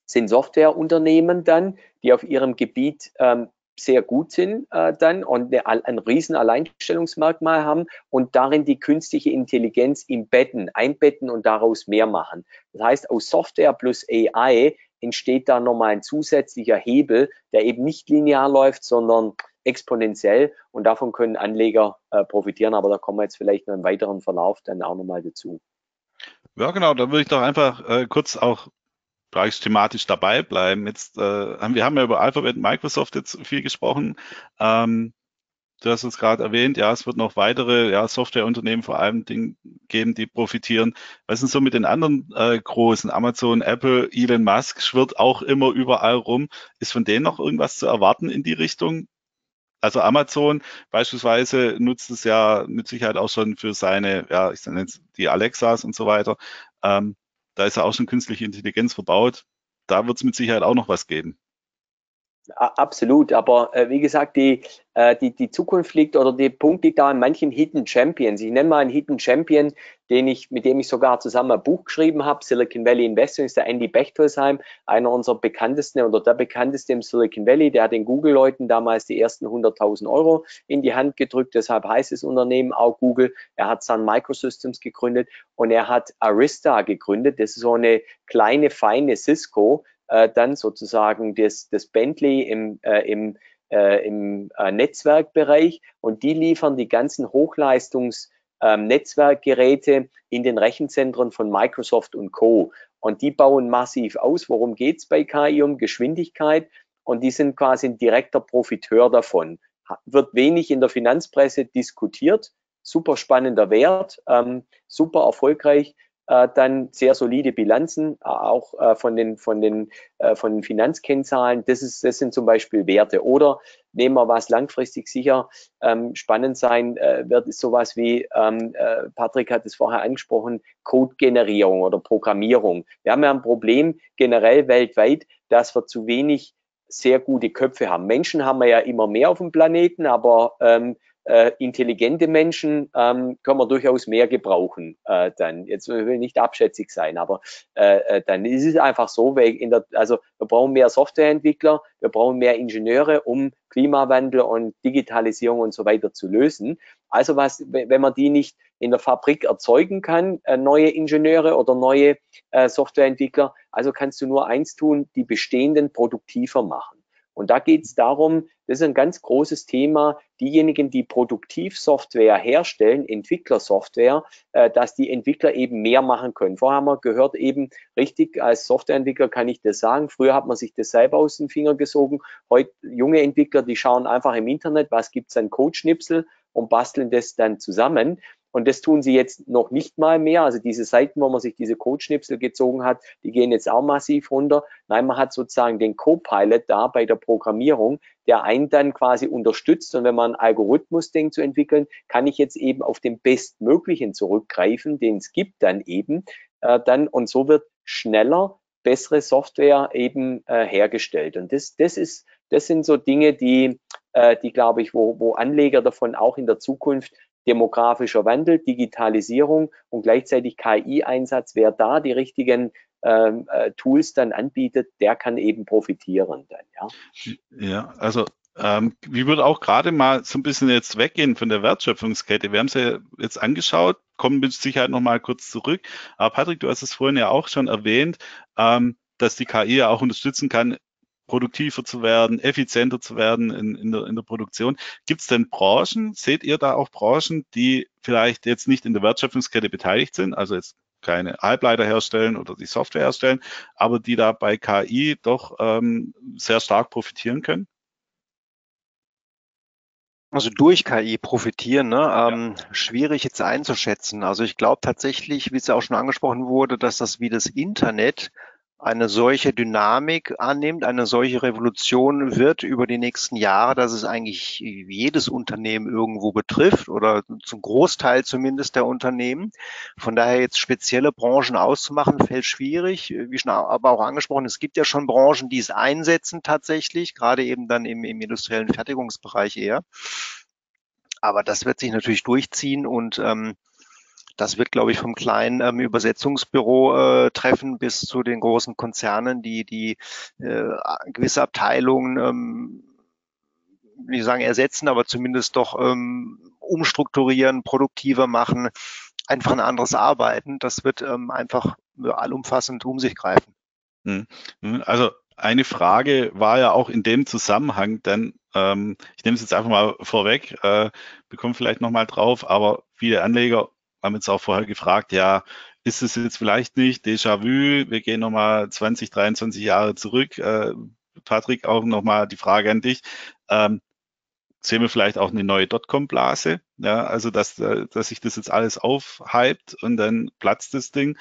sind Softwareunternehmen dann, die auf ihrem Gebiet ähm, sehr gut sind äh, dann und eine, ein riesen Alleinstellungsmerkmal haben und darin die künstliche Intelligenz im Betten, einbetten und daraus mehr machen. Das heißt, aus Software plus AI entsteht da nochmal ein zusätzlicher Hebel, der eben nicht linear läuft, sondern exponentiell und davon können Anleger äh, profitieren, aber da kommen wir jetzt vielleicht noch im weiteren Verlauf dann auch nochmal dazu. Ja, genau, da würde ich doch einfach äh, kurz auch gleich thematisch dabei bleiben. Jetzt, äh, wir haben ja über Alphabet und Microsoft jetzt viel gesprochen. Ähm, du hast es gerade erwähnt, ja, es wird noch weitere ja, Softwareunternehmen vor allem Dingen geben, die profitieren. Was ist so mit den anderen äh, großen? Amazon, Apple, Elon Musk schwirrt auch immer überall rum. Ist von denen noch irgendwas zu erwarten in die Richtung? Also Amazon beispielsweise nutzt es ja mit Sicherheit auch schon für seine, ja, ich nenne jetzt die Alexas und so weiter. Ähm, da ist ja auch schon künstliche Intelligenz verbaut. Da wird es mit Sicherheit auch noch was geben. Absolut, aber äh, wie gesagt, die, äh, die, die Zukunft liegt oder der Punkt liegt da in manchen Hidden Champions. Ich nenne mal einen Hidden Champion, den ich, mit dem ich sogar zusammen ein Buch geschrieben habe. Silicon Valley Investing ist der Andy Bechtolsheim, einer unserer bekanntesten oder der bekannteste im Silicon Valley. Der hat den Google-Leuten damals die ersten 100.000 Euro in die Hand gedrückt. Deshalb heißt das Unternehmen auch Google. Er hat Sun Microsystems gegründet und er hat Arista gegründet. Das ist so eine kleine, feine Cisco, äh, dann sozusagen das, das Bentley im, äh, im, äh, im äh, Netzwerkbereich und die liefern die ganzen Hochleistungs- ähm, in den Rechenzentren von Microsoft und Co. Und die bauen massiv aus. Worum geht's bei KI? Um Geschwindigkeit. Und die sind quasi ein direkter Profiteur davon. Wird wenig in der Finanzpresse diskutiert. Super spannender Wert, ähm, super erfolgreich äh, dann sehr solide Bilanzen, äh, auch äh, von den, von den, äh, von den Finanzkennzahlen. Das ist, das sind zum Beispiel Werte. Oder nehmen wir was langfristig sicher ähm, spannend sein äh, wird, ist sowas wie, ähm, äh, Patrick hat es vorher angesprochen, Codegenerierung oder Programmierung. Wir haben ja ein Problem generell weltweit, dass wir zu wenig sehr gute Köpfe haben. Menschen haben wir ja immer mehr auf dem Planeten, aber ähm, äh, intelligente Menschen ähm, können wir durchaus mehr gebrauchen. Äh, dann jetzt will ich nicht abschätzig sein, aber äh, äh, dann ist es einfach so, weil in der, also wir brauchen mehr Softwareentwickler, wir brauchen mehr Ingenieure, um Klimawandel und Digitalisierung und so weiter zu lösen. Also was, wenn man die nicht in der Fabrik erzeugen kann, äh, neue Ingenieure oder neue äh, Softwareentwickler, also kannst du nur eins tun, die bestehenden produktiver machen. Und da geht es darum, das ist ein ganz großes Thema. Diejenigen, die Produktivsoftware herstellen, Entwicklersoftware, äh, dass die Entwickler eben mehr machen können. Vorher haben wir gehört eben richtig, als Softwareentwickler kann ich das sagen. Früher hat man sich das selber aus den Fingern gesogen. Heute junge Entwickler, die schauen einfach im Internet, was gibt's an Codeschnipsel und basteln das dann zusammen. Und das tun sie jetzt noch nicht mal mehr. Also diese Seiten, wo man sich diese Codeschnipsel gezogen hat, die gehen jetzt auch massiv runter. Nein, man hat sozusagen den Co-Pilot da bei der Programmierung, der einen dann quasi unterstützt. Und wenn man einen Algorithmus denkt zu entwickeln, kann ich jetzt eben auf den bestmöglichen zurückgreifen, den es gibt dann eben. Äh, dann, und so wird schneller bessere Software eben äh, hergestellt. Und das, das ist, das sind so Dinge, die, äh, die glaube ich, wo, wo Anleger davon auch in der Zukunft demografischer Wandel, Digitalisierung und gleichzeitig KI-Einsatz, wer da die richtigen ähm, äh, Tools dann anbietet, der kann eben profitieren dann, ja. Ja, also ähm, wir würden auch gerade mal so ein bisschen jetzt weggehen von der Wertschöpfungskette. Wir haben es ja jetzt angeschaut, kommen mit Sicherheit noch mal kurz zurück. Aber Patrick, du hast es vorhin ja auch schon erwähnt, ähm, dass die KI ja auch unterstützen kann, produktiver zu werden, effizienter zu werden in, in, der, in der Produktion. Gibt es denn Branchen, seht ihr da auch Branchen, die vielleicht jetzt nicht in der Wertschöpfungskette beteiligt sind, also jetzt keine Halbleiter herstellen oder die Software herstellen, aber die da bei KI doch ähm, sehr stark profitieren können? Also durch KI profitieren, ne? Ähm, schwierig jetzt einzuschätzen. Also ich glaube tatsächlich, wie es ja auch schon angesprochen wurde, dass das wie das Internet eine solche Dynamik annimmt, eine solche Revolution wird über die nächsten Jahre, dass es eigentlich jedes Unternehmen irgendwo betrifft oder zum Großteil zumindest der Unternehmen. Von daher jetzt spezielle Branchen auszumachen, fällt schwierig. Wie schon aber auch angesprochen, es gibt ja schon Branchen, die es einsetzen tatsächlich, gerade eben dann im, im industriellen Fertigungsbereich eher. Aber das wird sich natürlich durchziehen und ähm, das wird, glaube ich, vom kleinen ähm, Übersetzungsbüro äh, treffen bis zu den großen Konzernen, die die äh, gewisse Abteilungen, ähm, wie sagen, ersetzen, aber zumindest doch ähm, umstrukturieren, produktiver machen, einfach ein anderes Arbeiten. Das wird ähm, einfach allumfassend um sich greifen. Hm. Also eine Frage war ja auch in dem Zusammenhang, denn ähm, ich nehme es jetzt einfach mal vorweg, äh, bekomme vielleicht nochmal drauf, aber viele Anleger haben jetzt auch vorher gefragt, ja, ist es jetzt vielleicht nicht Déjà-vu? Wir gehen nochmal 20, 23 Jahre zurück. Äh, Patrick, auch nochmal die Frage an dich. Ähm, sehen wir vielleicht auch eine neue Dotcom-Blase? Ja, also dass, äh, dass sich das jetzt alles aufhypt und dann platzt das Ding.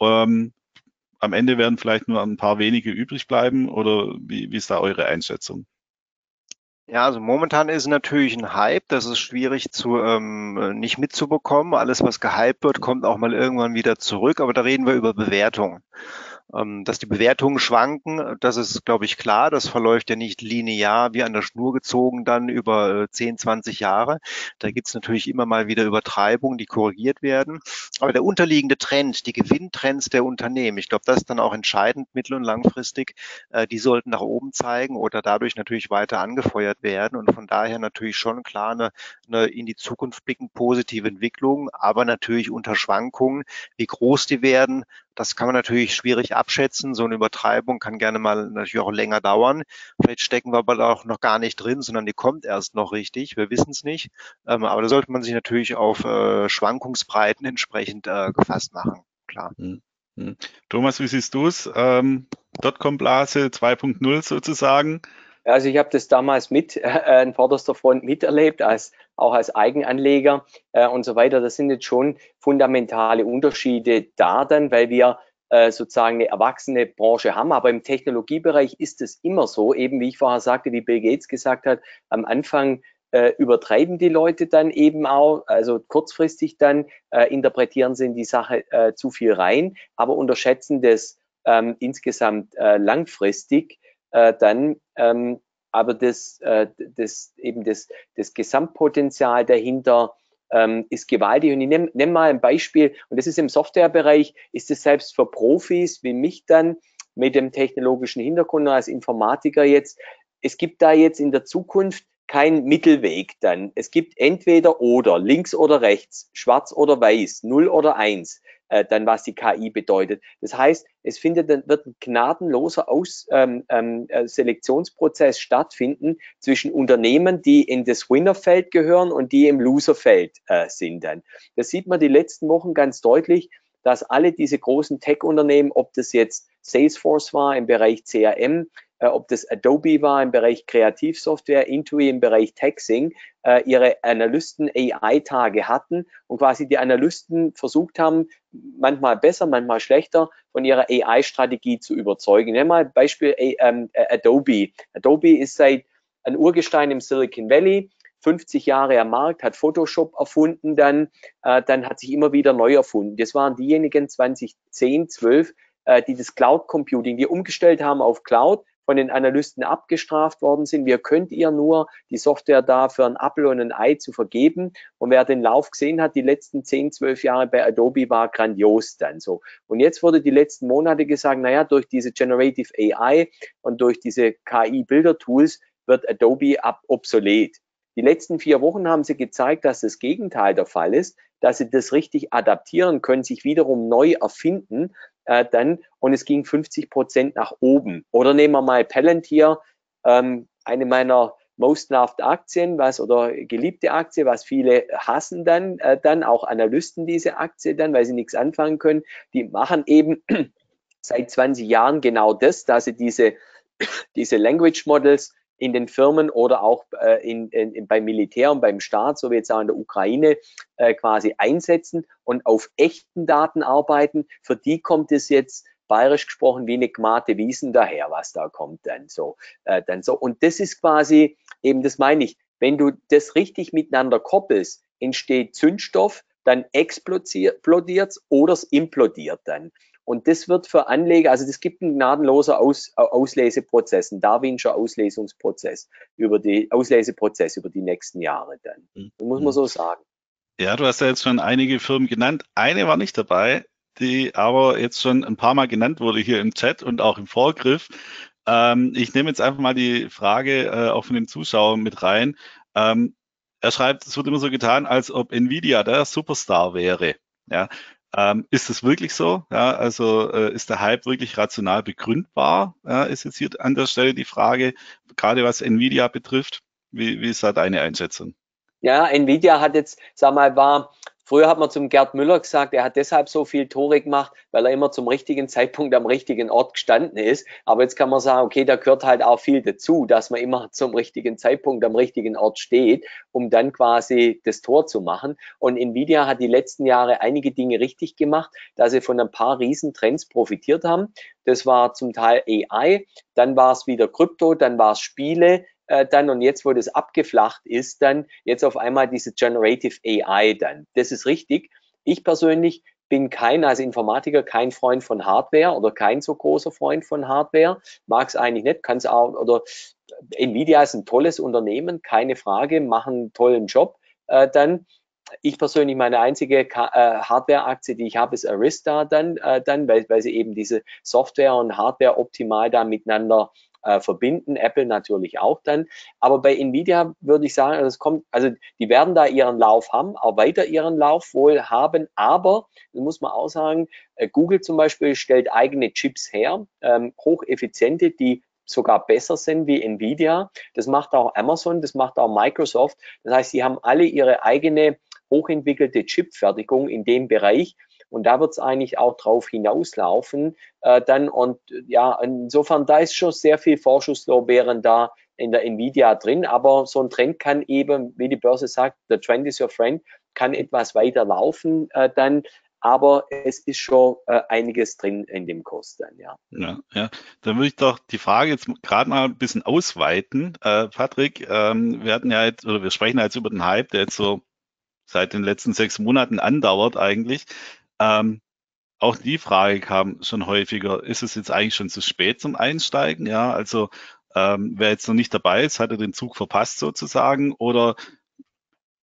Ähm, am Ende werden vielleicht nur ein paar wenige übrig bleiben oder wie, wie ist da eure Einschätzung? Ja, also momentan ist natürlich ein Hype, das ist schwierig zu ähm, nicht mitzubekommen. Alles, was gehypt wird, kommt auch mal irgendwann wieder zurück, aber da reden wir über Bewertung. Ähm, dass die Bewertungen schwanken, das ist, glaube ich, klar. Das verläuft ja nicht linear wie an der Schnur gezogen dann über 10, äh, 20 Jahre. Da gibt es natürlich immer mal wieder Übertreibungen, die korrigiert werden. Aber der unterliegende Trend, die Gewinntrends der Unternehmen, ich glaube, das ist dann auch entscheidend mittel- und langfristig. Äh, die sollten nach oben zeigen oder dadurch natürlich weiter angefeuert werden. Und von daher natürlich schon klar eine, eine in die Zukunft blickend positive Entwicklung, aber natürlich unter Schwankungen, wie groß die werden, das kann man natürlich schwierig abschätzen. So eine Übertreibung kann gerne mal natürlich auch länger dauern. Vielleicht stecken wir aber auch noch gar nicht drin, sondern die kommt erst noch richtig. Wir wissen es nicht. Ähm, aber da sollte man sich natürlich auf äh, Schwankungsbreiten entsprechend äh, gefasst machen. Klar. Hm, hm. Thomas, wie siehst du es? Ähm, Dotcom-Blase 2.0 sozusagen. Also ich habe das damals mit äh, in vorderster Front miterlebt, als auch als Eigenanleger äh, und so weiter. Das sind jetzt schon fundamentale Unterschiede da dann, weil wir äh, sozusagen eine erwachsene Branche haben. Aber im Technologiebereich ist es immer so, eben wie ich vorher sagte, wie Bill Gates gesagt hat, am Anfang äh, übertreiben die Leute dann eben auch, also kurzfristig dann äh, interpretieren sie in die Sache äh, zu viel rein, aber unterschätzen das ähm, insgesamt äh, langfristig äh, dann ähm, aber das, äh, das eben das, das Gesamtpotenzial dahinter ähm, ist gewaltig. Und ich nehme nehm mal ein Beispiel, und das ist im Softwarebereich, ist es selbst für Profis wie mich dann mit dem technologischen Hintergrund als Informatiker jetzt, es gibt da jetzt in der Zukunft kein Mittelweg dann. Es gibt entweder oder, links oder rechts, schwarz oder weiß, null oder eins. Äh, dann was die KI bedeutet. Das heißt, es findet, wird ein gnadenloser Aus, ähm, ähm, äh, Selektionsprozess stattfinden zwischen Unternehmen, die in das Winnerfeld gehören und die im Loserfeld äh, sind dann. Das sieht man die letzten Wochen ganz deutlich, dass alle diese großen Tech-Unternehmen, ob das jetzt Salesforce war im Bereich CRM, äh, ob das Adobe war im Bereich Kreativsoftware, Intui im Bereich Taxing, äh, ihre Analysten AI-Tage hatten und quasi die Analysten versucht haben, manchmal besser, manchmal schlechter, von ihrer AI-Strategie zu überzeugen. Nehmen wir mal Beispiel äh, ähm, Adobe. Adobe ist seit ein Urgestein im Silicon Valley, 50 Jahre am Markt, hat Photoshop erfunden, dann, äh, dann hat sich immer wieder neu erfunden. Das waren diejenigen 2010, 12, äh, die das Cloud Computing, die umgestellt haben auf Cloud, von den Analysten abgestraft worden sind. Wir könnt ihr nur die Software da für ein Apple und ein Ei zu vergeben. Und wer den Lauf gesehen hat, die letzten 10, 12 Jahre bei Adobe war grandios dann so. Und jetzt wurde die letzten Monate gesagt, naja, durch diese Generative AI und durch diese KI-Bilder-Tools wird Adobe ab obsolet. Die letzten vier Wochen haben sie gezeigt, dass das Gegenteil der Fall ist, dass sie das richtig adaptieren können, sich wiederum neu erfinden äh, dann und es ging 50 Prozent nach oben. Oder nehmen wir mal Palantir, ähm, eine meiner most loved Aktien, was oder geliebte Aktie, was viele hassen dann, äh, dann auch Analysten diese Aktie dann, weil sie nichts anfangen können. Die machen eben *clears throat* seit 20 Jahren genau das, dass sie diese, *clears throat* diese Language Models in den Firmen oder auch äh, in, in, beim Militär und beim Staat, so wie jetzt auch in der Ukraine, äh, quasi einsetzen und auf echten Daten arbeiten. Für die kommt es jetzt bayerisch gesprochen wie eine Gmate Wiesen daher, was da kommt dann so. Äh, dann so. Und das ist quasi, eben das meine ich, wenn du das richtig miteinander koppelst, entsteht Zündstoff, dann explodiert es oder es implodiert dann. Und das wird für Anleger, also das gibt einen gnadenloser Aus, Ausleseprozess, ein Darwinscher Auslesungsprozess über die Ausleseprozess über die nächsten Jahre dann. Mhm. Das muss man so sagen. Ja, du hast ja jetzt schon einige Firmen genannt. Eine war nicht dabei, die aber jetzt schon ein paar Mal genannt wurde hier im Chat und auch im Vorgriff. Ähm, ich nehme jetzt einfach mal die Frage äh, auch von den Zuschauern mit rein. Ähm, er schreibt, es wird immer so getan, als ob Nvidia der Superstar wäre. Ja, ähm, ist es wirklich so? Ja, also äh, ist der Hype wirklich rational begründbar? Ja, ist jetzt hier an der Stelle die Frage, gerade was Nvidia betrifft. Wie, wie ist da deine Einschätzung? Ja, Nvidia hat jetzt, sag mal, war Früher hat man zum Gerd Müller gesagt, er hat deshalb so viel Tore gemacht, weil er immer zum richtigen Zeitpunkt am richtigen Ort gestanden ist. Aber jetzt kann man sagen, okay, da gehört halt auch viel dazu, dass man immer zum richtigen Zeitpunkt am richtigen Ort steht, um dann quasi das Tor zu machen. Und Nvidia hat die letzten Jahre einige Dinge richtig gemacht, dass sie von ein paar Riesentrends profitiert haben. Das war zum Teil AI, dann war es wieder Krypto, dann war es Spiele, äh, dann und jetzt, wo das abgeflacht ist, dann jetzt auf einmal diese Generative AI dann. Das ist richtig. Ich persönlich bin kein, als Informatiker, kein Freund von Hardware oder kein so großer Freund von Hardware. Mag es eigentlich nicht, kann es auch, oder Nvidia ist ein tolles Unternehmen, keine Frage, machen einen tollen Job äh, dann. Ich persönlich, meine einzige äh, Hardware-Aktie, die ich habe, ist Arista dann, äh, dann weil, weil sie eben diese Software und Hardware optimal da miteinander äh, verbinden, Apple natürlich auch dann. Aber bei Nvidia würde ich sagen, das kommt, also die werden da ihren Lauf haben, auch weiter ihren Lauf wohl haben, aber, das muss man auch sagen, äh, Google zum Beispiel stellt eigene Chips her, ähm, hocheffiziente, die sogar besser sind wie Nvidia. Das macht auch Amazon, das macht auch Microsoft. Das heißt, sie haben alle ihre eigene hochentwickelte Chipfertigung in dem Bereich und da wird es eigentlich auch drauf hinauslaufen äh, dann. Und ja, insofern, da ist schon sehr viel Vorschusslorbeeren da in der Nvidia drin. Aber so ein Trend kann eben, wie die Börse sagt, the trend is your friend, kann etwas weiter laufen äh, dann. Aber es ist schon äh, einiges drin in dem Kurs dann, ja. Ja, ja. Dann würde ich doch die Frage jetzt gerade mal ein bisschen ausweiten. Äh, Patrick, ähm, wir hatten ja jetzt, oder wir sprechen jetzt über den Hype, der jetzt so seit den letzten sechs Monaten andauert eigentlich. Ähm, auch die Frage kam schon häufiger, ist es jetzt eigentlich schon zu spät zum Einsteigen? Ja, also ähm, wer jetzt noch nicht dabei ist, hat er den Zug verpasst sozusagen oder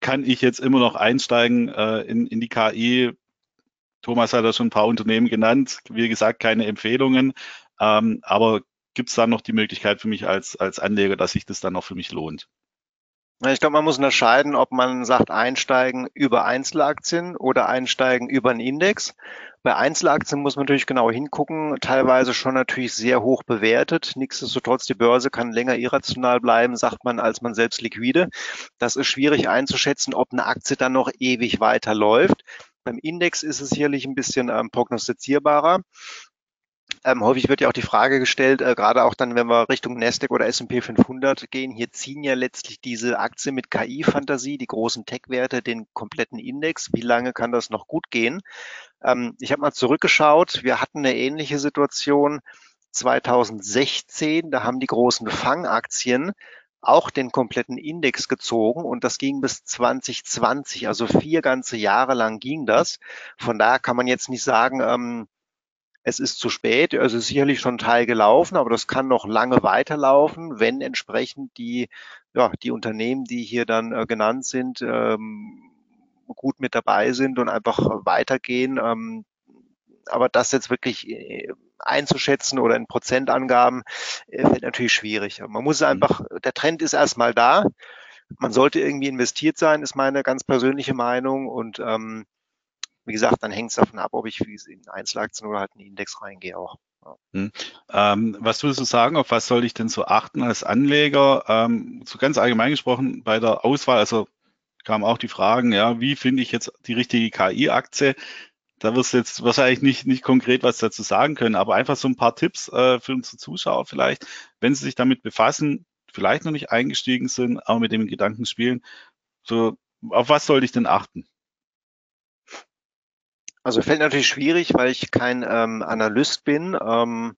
kann ich jetzt immer noch einsteigen äh, in, in die KI? Thomas hat ja schon ein paar Unternehmen genannt, wie gesagt, keine Empfehlungen, ähm, aber gibt es da noch die Möglichkeit für mich als, als Anleger, dass sich das dann noch für mich lohnt? Ich glaube, man muss unterscheiden, ob man sagt, einsteigen über Einzelaktien oder einsteigen über einen Index. Bei Einzelaktien muss man natürlich genau hingucken, teilweise schon natürlich sehr hoch bewertet. Nichtsdestotrotz, die Börse kann länger irrational bleiben, sagt man, als man selbst liquide. Das ist schwierig einzuschätzen, ob eine Aktie dann noch ewig weiterläuft. Beim Index ist es sicherlich ein bisschen ähm, prognostizierbarer. Ähm, häufig wird ja auch die Frage gestellt, äh, gerade auch dann, wenn wir Richtung Nasdaq oder S&P 500 gehen, hier ziehen ja letztlich diese Aktien mit KI-Fantasie, die großen Tech-Werte, den kompletten Index. Wie lange kann das noch gut gehen? Ähm, ich habe mal zurückgeschaut. Wir hatten eine ähnliche Situation 2016. Da haben die großen Fangaktien auch den kompletten Index gezogen und das ging bis 2020, also vier ganze Jahre lang ging das. Von daher kann man jetzt nicht sagen, ähm, es ist zu spät, also ist sicherlich schon ein Teil gelaufen, aber das kann noch lange weiterlaufen, wenn entsprechend die, ja, die Unternehmen, die hier dann äh, genannt sind, ähm, gut mit dabei sind und einfach weitergehen. Ähm, aber das jetzt wirklich äh, einzuschätzen oder in Prozentangaben äh, wird natürlich schwierig. Man muss mhm. einfach, der Trend ist erstmal da. Man sollte irgendwie investiert sein, ist meine ganz persönliche Meinung. Und ähm, wie gesagt, dann hängt es davon ab, ob ich in Einzelaktien oder halt in den Index reingehe auch. Hm. Ähm, was würdest du sagen, auf was soll ich denn so achten als Anleger? Ähm, so ganz allgemein gesprochen bei der Auswahl, also kamen auch die Fragen, ja, wie finde ich jetzt die richtige KI-Aktie? Da wirst du jetzt wahrscheinlich nicht, nicht konkret was dazu sagen können, aber einfach so ein paar Tipps äh, für unsere Zuschauer vielleicht, wenn sie sich damit befassen, vielleicht noch nicht eingestiegen sind, aber mit dem Gedanken spielen, so, auf was sollte ich denn achten? Also fällt natürlich schwierig, weil ich kein ähm, Analyst bin. Ähm,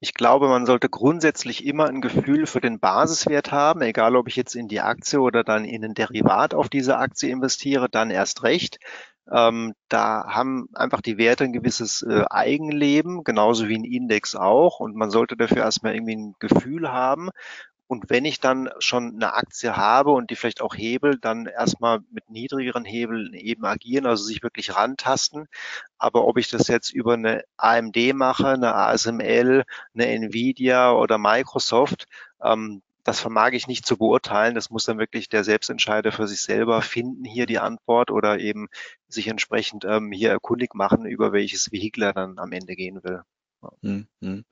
ich glaube, man sollte grundsätzlich immer ein Gefühl für den Basiswert haben, egal ob ich jetzt in die Aktie oder dann in ein Derivat auf diese Aktie investiere, dann erst recht. Ähm, da haben einfach die Werte ein gewisses äh, Eigenleben, genauso wie ein Index auch. Und man sollte dafür erstmal irgendwie ein Gefühl haben. Und wenn ich dann schon eine Aktie habe und die vielleicht auch hebel, dann erstmal mit niedrigeren Hebeln eben agieren, also sich wirklich rantasten. Aber ob ich das jetzt über eine AMD mache, eine ASML, eine Nvidia oder Microsoft, ähm, das vermag ich nicht zu beurteilen. Das muss dann wirklich der Selbstentscheider für sich selber finden, hier die Antwort oder eben sich entsprechend ähm, hier erkundig machen, über welches Vehikel er dann am Ende gehen will. Hm, hm.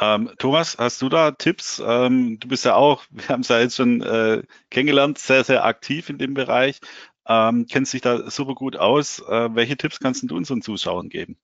Ähm, Thomas, hast du da Tipps? Ähm, du bist ja auch, *laughs* wir haben es ja jetzt schon äh, kennengelernt, sehr, sehr aktiv in dem Bereich, ähm, kennst dich da super gut aus. Äh, welche Tipps kannst du unseren Zuschauern geben?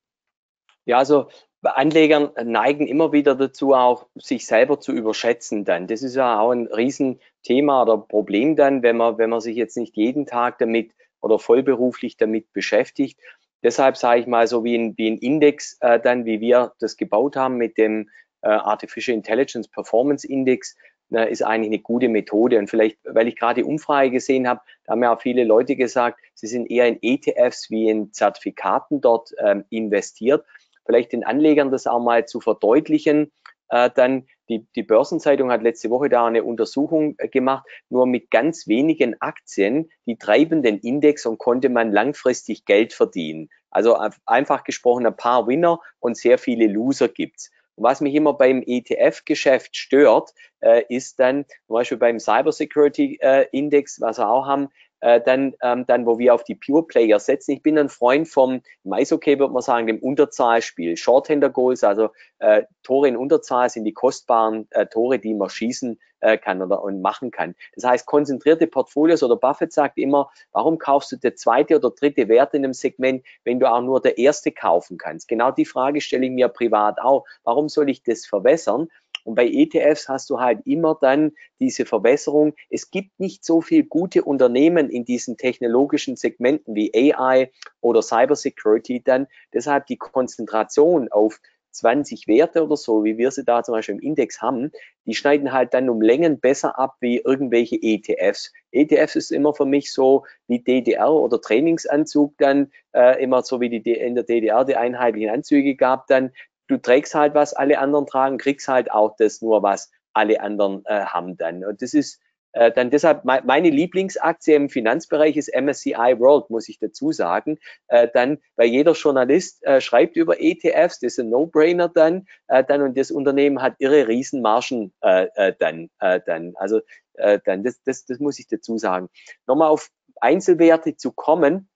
Ja, also Anlegern neigen immer wieder dazu, auch sich selber zu überschätzen dann. Das ist ja auch ein Riesenthema oder Problem dann, wenn man, wenn man sich jetzt nicht jeden Tag damit oder vollberuflich damit beschäftigt. Deshalb sage ich mal so wie ein, wie ein Index äh, dann, wie wir das gebaut haben mit dem äh, Artificial Intelligence Performance Index, äh, ist eigentlich eine gute Methode. Und vielleicht, weil ich gerade die Umfrage gesehen habe, da haben ja auch viele Leute gesagt, sie sind eher in ETFs wie in Zertifikaten dort ähm, investiert. Vielleicht den Anlegern das auch mal zu verdeutlichen, äh, dann die, die Börsenzeitung hat letzte Woche da eine Untersuchung äh, gemacht. Nur mit ganz wenigen Aktien, die treiben den Index und konnte man langfristig Geld verdienen. Also einfach gesprochen ein paar Winner und sehr viele Loser gibt's. Und was mich immer beim ETF-Geschäft stört, äh, ist dann zum Beispiel beim Cybersecurity äh, Index, was wir auch haben, äh, dann, ähm, dann, wo wir auf die Pure Player setzen. Ich bin ein Freund vom, im Eishockey würde man sagen, dem Unterzahlspiel. Shorthander Goals, also äh, Tore in Unterzahl sind die kostbaren äh, Tore, die man schießen äh, kann oder und machen kann. Das heißt, konzentrierte Portfolios oder Buffett sagt immer, warum kaufst du der zweite oder dritte Wert in einem Segment, wenn du auch nur der erste kaufen kannst? Genau die Frage stelle ich mir privat auch. Warum soll ich das verwässern? Und bei ETFs hast du halt immer dann diese Verbesserung. Es gibt nicht so viel gute Unternehmen in diesen technologischen Segmenten wie AI oder Cybersecurity dann. Deshalb die Konzentration auf 20 Werte oder so, wie wir sie da zum Beispiel im Index haben, die schneiden halt dann um Längen besser ab wie irgendwelche ETFs. ETFs ist immer für mich so wie DDR oder Trainingsanzug dann, äh, immer so wie die in der DDR die einheitlichen Anzüge gab dann du trägst halt, was alle anderen tragen, kriegst halt auch das nur, was alle anderen äh, haben dann. Und das ist äh, dann deshalb me meine Lieblingsaktie im Finanzbereich ist MSCI World, muss ich dazu sagen. Äh, dann, weil jeder Journalist äh, schreibt über ETFs, das ist ein No-Brainer dann, äh, dann und das Unternehmen hat irre Riesenmargen äh, äh, dann, äh, dann. Also äh, dann. Das, das, das muss ich dazu sagen. Nochmal auf Einzelwerte zu kommen,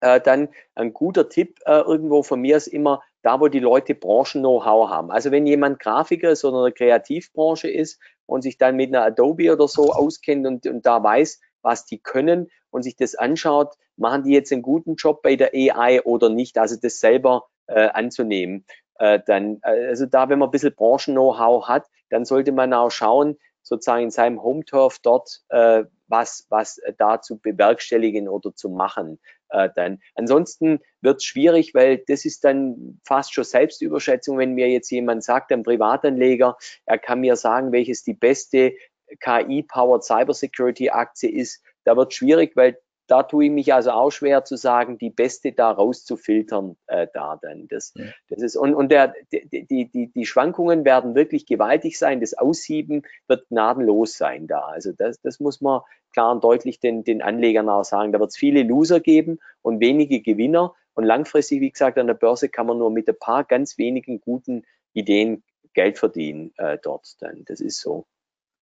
äh, dann ein guter Tipp äh, irgendwo von mir ist immer, da wo die Leute Branchen-Know-how haben. Also wenn jemand Grafiker ist oder eine Kreativbranche ist und sich dann mit einer Adobe oder so auskennt und, und da weiß, was die können und sich das anschaut, machen die jetzt einen guten Job bei der AI oder nicht, also das selber äh, anzunehmen. Äh, dann, äh, also da, wenn man ein bisschen Branchen-Know-how hat, dann sollte man auch schauen, sozusagen in seinem Home-Turf dort, äh, was, was da zu bewerkstelligen oder zu machen äh, dann. Ansonsten wird es schwierig, weil das ist dann fast schon Selbstüberschätzung, wenn mir jetzt jemand sagt, ein Privatanleger, er kann mir sagen, welches die beste KI-powered Cybersecurity-Aktie ist. Da wird schwierig, weil da tue ich mich also auch schwer zu sagen, die beste da rauszufiltern äh, da dann. Das, ja. das ist, und, und der, die, die, die Schwankungen werden wirklich gewaltig sein. Das Aussieben wird gnadenlos sein da. Also das, das muss man klar und deutlich den, den Anlegern auch sagen. Da wird es viele Loser geben und wenige Gewinner. Und langfristig, wie gesagt, an der Börse kann man nur mit ein paar ganz wenigen guten Ideen Geld verdienen äh, dort dann. Das ist so.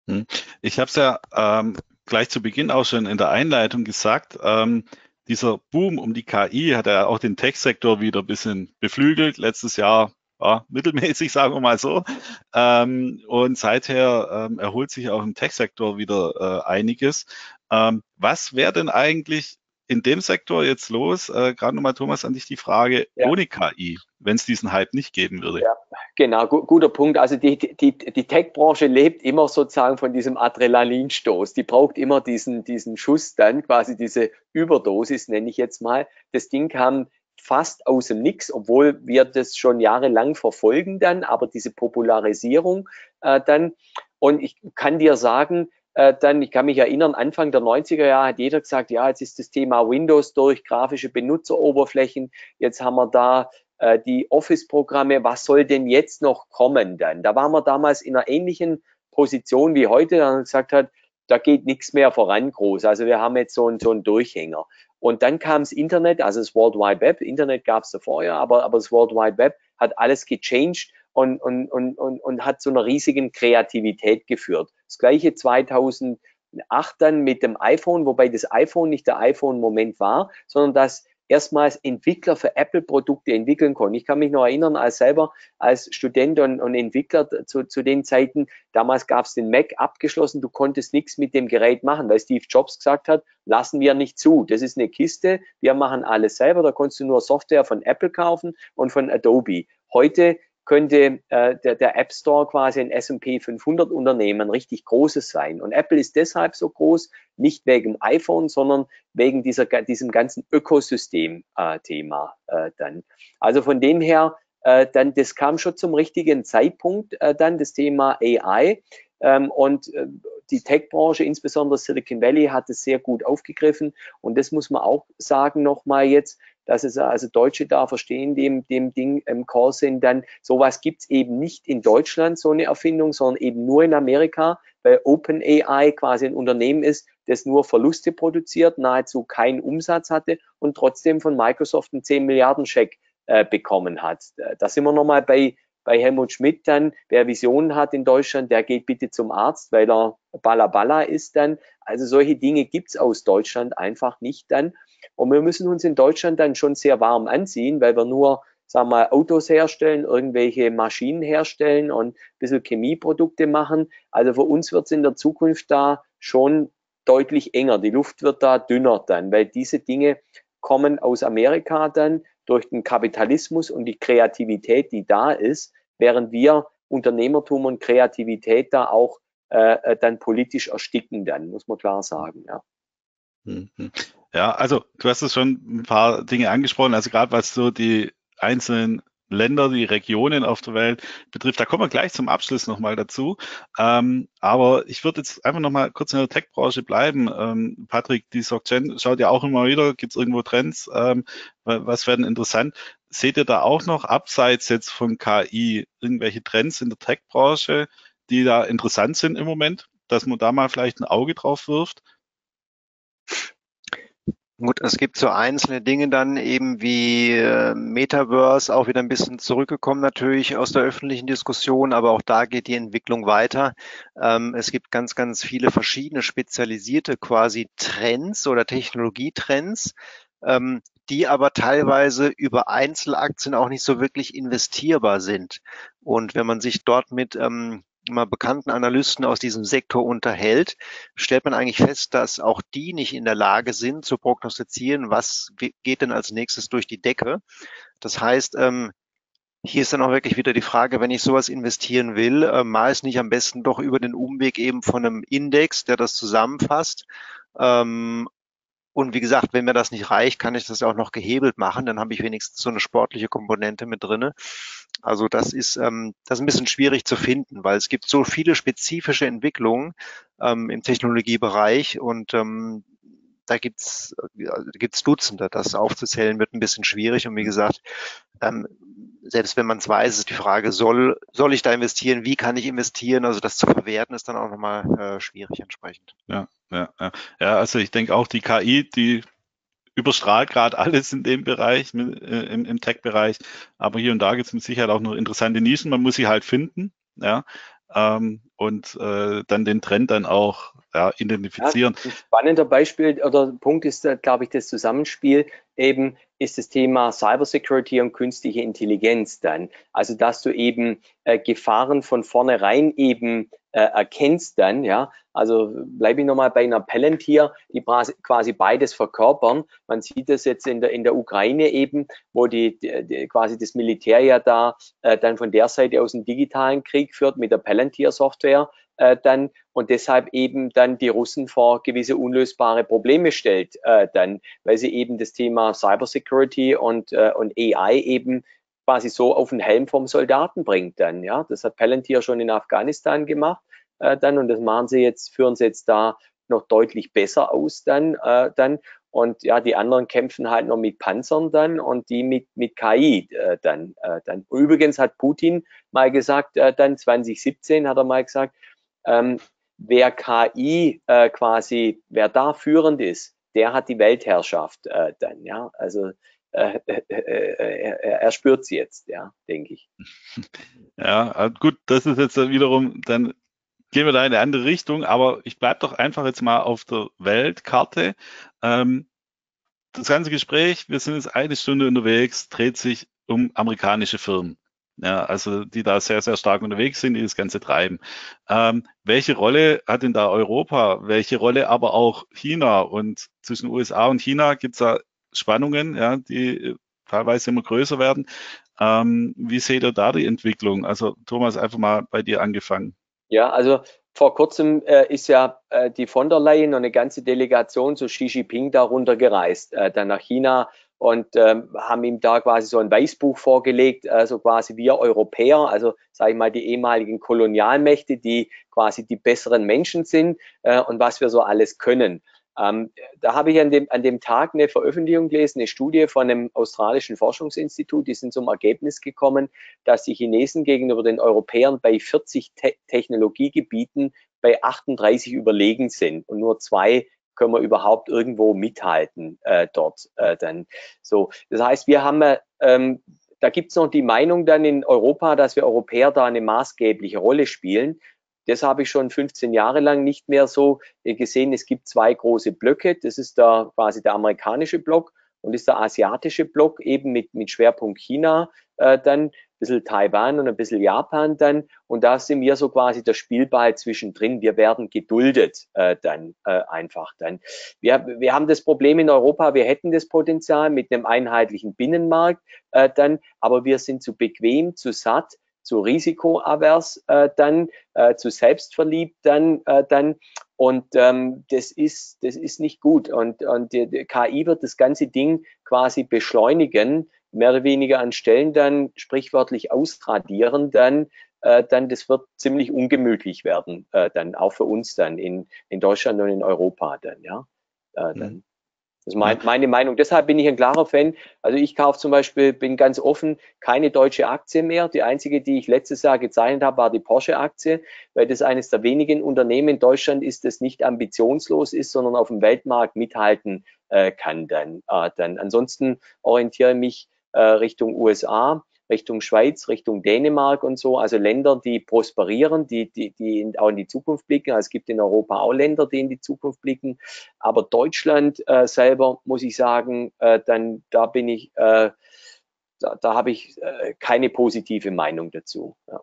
Hm. Ich habe es ja ähm, gleich zu Beginn auch schon in der Einleitung gesagt, ähm, dieser Boom um die KI hat ja auch den Tech-Sektor wieder ein bisschen beflügelt. Letztes Jahr ja, mittelmäßig, *laughs* sagen wir mal so. Ähm, und seither ähm, erholt sich auch im Tech-Sektor wieder äh, einiges. Ähm, was wäre denn eigentlich in dem Sektor jetzt los? Äh, Gerade nochmal, Thomas, an dich die Frage, ja. ohne KI, wenn es diesen Hype nicht geben würde. Ja, genau, gu guter Punkt. Also die, die, die Tech-Branche lebt immer sozusagen von diesem Adrenalinstoß. Die braucht immer diesen, diesen Schuss dann, quasi diese Überdosis, nenne ich jetzt mal. Das Ding kam fast aus dem Nix, obwohl wir das schon jahrelang verfolgen dann, aber diese Popularisierung äh, dann. Und ich kann dir sagen, äh, dann, ich kann mich erinnern, Anfang der 90er Jahre hat jeder gesagt, ja, jetzt ist das Thema Windows durch, grafische Benutzeroberflächen, jetzt haben wir da äh, die Office-Programme, was soll denn jetzt noch kommen dann? Da waren wir damals in einer ähnlichen Position wie heute, da gesagt hat, da geht nichts mehr voran groß. Also wir haben jetzt so einen, so einen Durchhänger. Und dann kam das Internet, also das World Wide Web. Internet gab es davor ja, aber, aber das World Wide Web hat alles gechanged und, und, und, und, und hat zu einer riesigen Kreativität geführt. Das gleiche 2008 dann mit dem iPhone, wobei das iPhone nicht der iPhone-Moment war, sondern dass erstmals Entwickler für Apple-Produkte entwickeln konnten. Ich kann mich noch erinnern, als selber als Student und, und Entwickler zu, zu den Zeiten, damals gab es den Mac abgeschlossen, du konntest nichts mit dem Gerät machen, weil Steve Jobs gesagt hat, lassen wir nicht zu. Das ist eine Kiste, wir machen alles selber, da konntest du nur Software von Apple kaufen und von Adobe. Heute könnte äh, der, der App Store quasi ein S&P 500 Unternehmen richtig großes sein. Und Apple ist deshalb so groß, nicht wegen iPhone, sondern wegen dieser, diesem ganzen Ökosystem-Thema äh, äh, dann. Also von dem her, äh, dann, das kam schon zum richtigen Zeitpunkt, äh, dann das Thema AI. Ähm, und äh, die Tech-Branche, insbesondere Silicon Valley, hat es sehr gut aufgegriffen. Und das muss man auch sagen nochmal jetzt, dass es also Deutsche da verstehen, dem, dem Ding im Call sind, dann sowas gibt's eben nicht in Deutschland, so eine Erfindung, sondern eben nur in Amerika, weil OpenAI quasi ein Unternehmen ist, das nur Verluste produziert, nahezu keinen Umsatz hatte und trotzdem von Microsoft einen 10 Milliarden Scheck äh, bekommen hat. Da sind wir nochmal bei, bei Helmut Schmidt dann, wer Visionen hat in Deutschland, der geht bitte zum Arzt, weil er Balla ist dann. Also solche Dinge gibt's aus Deutschland einfach nicht dann. Und wir müssen uns in Deutschland dann schon sehr warm anziehen, weil wir nur, sagen wir mal, Autos herstellen, irgendwelche Maschinen herstellen und ein bisschen Chemieprodukte machen. Also für uns wird es in der Zukunft da schon deutlich enger. Die Luft wird da dünner dann, weil diese Dinge kommen aus Amerika dann durch den Kapitalismus und die Kreativität, die da ist, während wir Unternehmertum und Kreativität da auch äh, äh dann politisch ersticken, dann muss man klar sagen. Ja. Mhm. Ja, also du hast es schon ein paar Dinge angesprochen, also gerade was so die einzelnen Länder, die Regionen auf der Welt betrifft. Da kommen wir gleich zum Abschluss nochmal dazu. Ähm, aber ich würde jetzt einfach nochmal kurz in der Tech-Branche bleiben. Ähm, Patrick, die SocGen schaut ja auch immer wieder, gibt es irgendwo Trends? Ähm, was werden interessant? Seht ihr da auch noch abseits jetzt von KI irgendwelche Trends in der Tech-Branche, die da interessant sind im Moment, dass man da mal vielleicht ein Auge drauf wirft? Gut, es gibt so einzelne Dinge dann eben wie äh, Metaverse auch wieder ein bisschen zurückgekommen natürlich aus der öffentlichen Diskussion, aber auch da geht die Entwicklung weiter. Ähm, es gibt ganz, ganz viele verschiedene spezialisierte quasi Trends oder Technologietrends, ähm, die aber teilweise über Einzelaktien auch nicht so wirklich investierbar sind. Und wenn man sich dort mit ähm, mal bekannten Analysten aus diesem Sektor unterhält, stellt man eigentlich fest, dass auch die nicht in der Lage sind zu prognostizieren, was geht denn als nächstes durch die Decke. Das heißt, ähm, hier ist dann auch wirklich wieder die Frage, wenn ich sowas investieren will, äh, mal es nicht am besten doch über den Umweg eben von einem Index, der das zusammenfasst, ähm, und wie gesagt, wenn mir das nicht reicht, kann ich das auch noch gehebelt machen. Dann habe ich wenigstens so eine sportliche Komponente mit drinne. Also das ist, ähm, das ist ein bisschen schwierig zu finden, weil es gibt so viele spezifische Entwicklungen ähm, im Technologiebereich und ähm, da gibt's gibt's Dutzende. Das aufzuzählen wird ein bisschen schwierig. Und wie gesagt, ähm, selbst wenn man es weiß, ist die Frage, soll, soll ich da investieren? Wie kann ich investieren? Also das zu verwerten ist dann auch nochmal äh, schwierig entsprechend. Ja, ja, ja. ja, also ich denke auch die KI, die überstrahlt gerade alles in dem Bereich, äh, im, im Tech-Bereich. Aber hier und da gibt es mit Sicherheit auch noch interessante Nischen. Man muss sie halt finden, ja, ähm, und äh, dann den Trend dann auch ja, identifizieren. Ja, ein spannender Beispiel oder Punkt ist, äh, glaube ich, das Zusammenspiel eben ist das Thema Cybersecurity und künstliche Intelligenz dann. Also, dass du eben äh, Gefahren von vornherein eben äh, erkennst dann, ja. Also bleibe ich nochmal bei einer Palantir, die quasi beides verkörpern. Man sieht das jetzt in der, in der Ukraine eben, wo die, die quasi das Militär ja da äh, dann von der Seite aus einen digitalen Krieg führt mit der Palantir-Software äh, dann und deshalb eben dann die Russen vor gewisse unlösbare Probleme stellt, äh, dann, weil sie eben das Thema Cybersecurity und, äh, und AI eben quasi so auf den Helm vom Soldaten bringt dann. Ja, das hat Palantir schon in Afghanistan gemacht äh, dann und das machen sie jetzt, führen sie jetzt da noch deutlich besser aus dann, äh, dann. Und ja, die anderen kämpfen halt noch mit Panzern dann und die mit, mit KI äh, dann, äh, dann. Übrigens hat Putin mal gesagt, äh, dann 2017 hat er mal gesagt, ähm, wer KI äh, quasi, wer da führend ist, der hat die Weltherrschaft äh, dann, ja. Also äh, äh, äh, er, er spürt sie jetzt, ja, denke ich. *laughs* Ja, gut, das ist jetzt wiederum, dann gehen wir da in eine andere Richtung, aber ich bleibe doch einfach jetzt mal auf der Weltkarte. Ähm, das ganze Gespräch, wir sind jetzt eine Stunde unterwegs, dreht sich um amerikanische Firmen. Ja, also die da sehr, sehr stark unterwegs sind, die das Ganze treiben. Ähm, welche Rolle hat denn da Europa? Welche Rolle aber auch China? Und zwischen USA und China gibt es da Spannungen, ja, die teilweise immer größer werden. Ähm, wie seht ihr da die Entwicklung? Also Thomas, einfach mal bei dir angefangen. Ja, also vor kurzem äh, ist ja äh, die von der Leyen und eine ganze Delegation zu Xi Jinping darunter gereist, äh, dann nach China und ähm, haben ihm da quasi so ein Weißbuch vorgelegt, also quasi wir Europäer, also sage ich mal die ehemaligen Kolonialmächte, die quasi die besseren Menschen sind äh, und was wir so alles können. Ähm, da habe ich an dem, an dem Tag eine Veröffentlichung gelesen, eine Studie von einem australischen Forschungsinstitut, die sind zum Ergebnis gekommen, dass die Chinesen gegenüber den Europäern bei 40 Te Technologiegebieten bei 38 überlegen sind und nur zwei können wir überhaupt irgendwo mithalten äh, dort äh, dann. So, das heißt, wir haben ähm, da gibt es noch die Meinung dann in Europa, dass wir Europäer da eine maßgebliche Rolle spielen. Das habe ich schon 15 Jahre lang nicht mehr so äh, gesehen. Es gibt zwei große Blöcke. Das ist da quasi der amerikanische Block und ist der asiatische Block eben mit, mit Schwerpunkt China äh, dann bisschen Taiwan und ein bisschen Japan dann. Und da sind wir so quasi der Spielball zwischendrin. Wir werden geduldet äh, dann äh, einfach dann. Wir, wir haben das Problem in Europa, wir hätten das Potenzial mit einem einheitlichen Binnenmarkt äh, dann, aber wir sind zu bequem, zu satt, zu risikoavers äh, dann, äh, zu selbstverliebt dann, äh, dann. Und ähm, das ist das ist nicht gut. Und, und die, die KI wird das ganze Ding quasi beschleunigen, mehr oder weniger an Stellen dann sprichwörtlich ausradieren, dann, äh, dann das wird ziemlich ungemütlich werden, äh, dann auch für uns dann in, in Deutschland und in Europa dann, ja. Äh, dann. Das ist mein, meine Meinung. Deshalb bin ich ein klarer Fan. Also ich kaufe zum Beispiel, bin ganz offen, keine deutsche Aktie mehr. Die einzige, die ich letztes Jahr gezeichnet habe, war die Porsche-Aktie, weil das eines der wenigen Unternehmen in Deutschland ist, das nicht ambitionslos ist, sondern auf dem Weltmarkt mithalten äh, kann dann. Äh, dann. Ansonsten orientiere ich mich äh, Richtung USA Richtung Schweiz, Richtung Dänemark und so, also Länder, die prosperieren, die, die, die auch in die Zukunft blicken. Also es gibt in Europa auch Länder, die in die Zukunft blicken. Aber Deutschland äh, selber, muss ich sagen, äh, dann da bin ich, äh, da, da habe ich äh, keine positive Meinung dazu. Ja.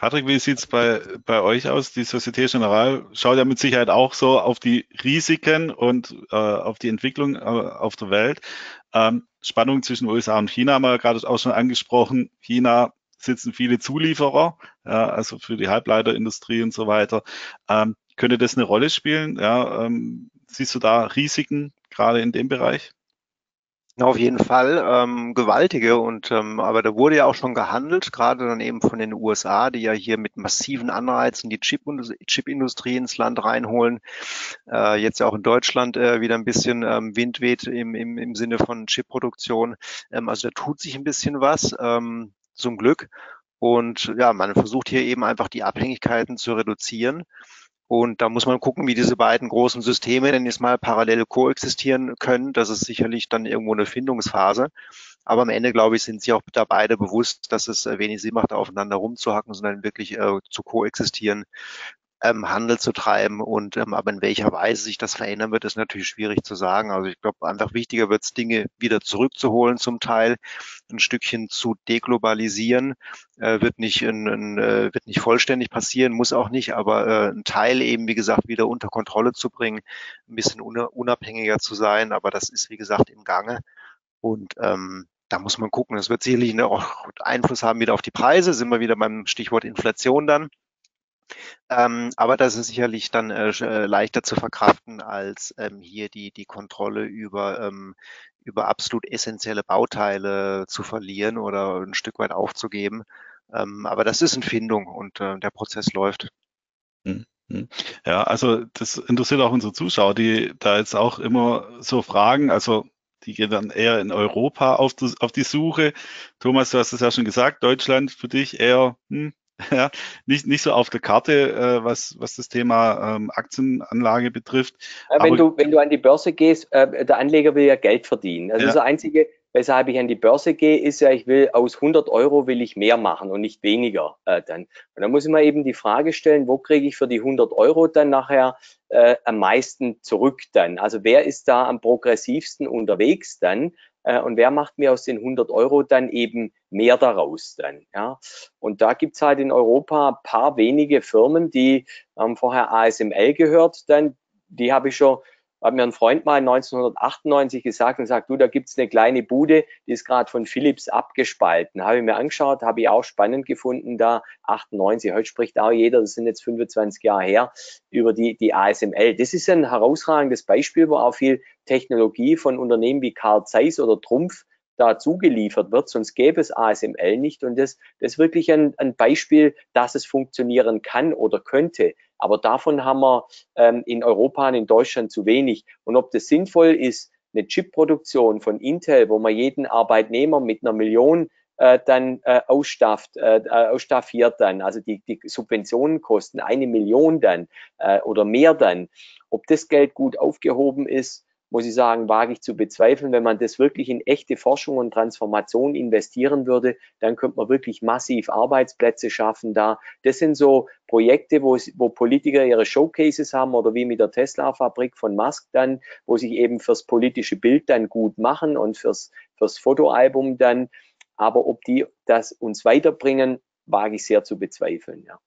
Patrick, wie sieht's bei, bei euch aus? Die Societe Generale schaut ja mit Sicherheit auch so auf die Risiken und äh, auf die Entwicklung äh, auf der Welt. Ähm, Spannung zwischen USA und China haben wir gerade auch schon angesprochen. China sitzen viele Zulieferer, ja, also für die Halbleiterindustrie und so weiter. Ähm, könnte das eine Rolle spielen? Ja, ähm, siehst du da Risiken gerade in dem Bereich? Auf jeden Fall ähm, gewaltige und ähm, aber da wurde ja auch schon gehandelt, gerade dann eben von den USA, die ja hier mit massiven Anreizen die Chipindustrie ins Land reinholen. Äh, jetzt ja auch in Deutschland äh, wieder ein bisschen ähm, Wind weht im, im, im Sinne von Chipproduktion. Ähm, also da tut sich ein bisschen was, ähm, zum Glück. Und ja, man versucht hier eben einfach die Abhängigkeiten zu reduzieren. Und da muss man gucken, wie diese beiden großen Systeme denn jetzt mal parallel koexistieren können. Das ist sicherlich dann irgendwo eine Findungsphase. Aber am Ende, glaube ich, sind sich auch da beide bewusst, dass es äh, wenig Sinn macht, aufeinander rumzuhacken, sondern wirklich äh, zu koexistieren ähm, Handel zu treiben und ähm, aber in welcher Weise sich das verändern wird, ist natürlich schwierig zu sagen. Also ich glaube, einfach wichtiger wird es, Dinge wieder zurückzuholen zum Teil, ein Stückchen zu deglobalisieren, äh, wird nicht in, in, äh, wird nicht vollständig passieren, muss auch nicht, aber äh, ein Teil eben, wie gesagt, wieder unter Kontrolle zu bringen, ein bisschen unabhängiger zu sein, aber das ist, wie gesagt, im Gange. Und ähm, da muss man gucken. Das wird sicherlich auch Einfluss haben wieder auf die Preise. Sind wir wieder beim Stichwort Inflation dann. Ähm, aber das ist sicherlich dann äh, äh, leichter zu verkraften, als ähm, hier die, die Kontrolle über, ähm, über absolut essentielle Bauteile zu verlieren oder ein Stück weit aufzugeben. Ähm, aber das ist eine Findung und äh, der Prozess läuft. Hm, hm. Ja, also das interessiert auch unsere Zuschauer, die da jetzt auch immer so fragen. Also die gehen dann eher in Europa auf die, auf die Suche. Thomas, du hast es ja schon gesagt, Deutschland für dich eher hm, *laughs* ja, nicht, nicht so auf der Karte, äh, was, was das Thema ähm, Aktienanlage betrifft. Ja, wenn, du, wenn du an die Börse gehst, äh, der Anleger will ja Geld verdienen. Also ja. das Einzige, weshalb ich an die Börse gehe, ist ja, ich will aus 100 Euro will ich mehr machen und nicht weniger äh, dann. Und dann muss ich mir eben die Frage stellen, wo kriege ich für die 100 Euro dann nachher äh, am meisten zurück dann? Also wer ist da am progressivsten unterwegs dann? Äh, und wer macht mir aus den 100 Euro dann eben mehr daraus dann? Ja? Und da gibt's halt in Europa ein paar wenige Firmen, die haben vorher ASML gehört, dann die habe ich schon hat mir ein Freund mal 1998 gesagt und sagt, du, da gibt's eine kleine Bude, die ist gerade von Philips abgespalten. Habe ich mir angeschaut, habe ich auch spannend gefunden, da 98, heute spricht auch jeder, das sind jetzt 25 Jahre her, über die, die ASML. Das ist ein herausragendes Beispiel, wo auch viel Technologie von Unternehmen wie Carl Zeiss oder Trumpf dazu geliefert wird, sonst gäbe es ASML nicht. Und das, das ist wirklich ein, ein Beispiel, dass es funktionieren kann oder könnte. Aber davon haben wir ähm, in Europa und in Deutschland zu wenig. Und ob das sinnvoll ist, eine Chipproduktion von Intel, wo man jeden Arbeitnehmer mit einer Million äh, dann äh, ausstafft, äh, äh ausstaffiert dann, also die, die Subventionen kosten eine Million dann äh, oder mehr dann. Ob das Geld gut aufgehoben ist, muss ich sagen, wage ich zu bezweifeln. Wenn man das wirklich in echte Forschung und Transformation investieren würde, dann könnte man wirklich massiv Arbeitsplätze schaffen da. Das sind so Projekte, wo, wo Politiker ihre Showcases haben oder wie mit der Tesla-Fabrik von Musk dann, wo sich eben fürs politische Bild dann gut machen und fürs, fürs Fotoalbum dann. Aber ob die das uns weiterbringen, wage ich sehr zu bezweifeln, ja.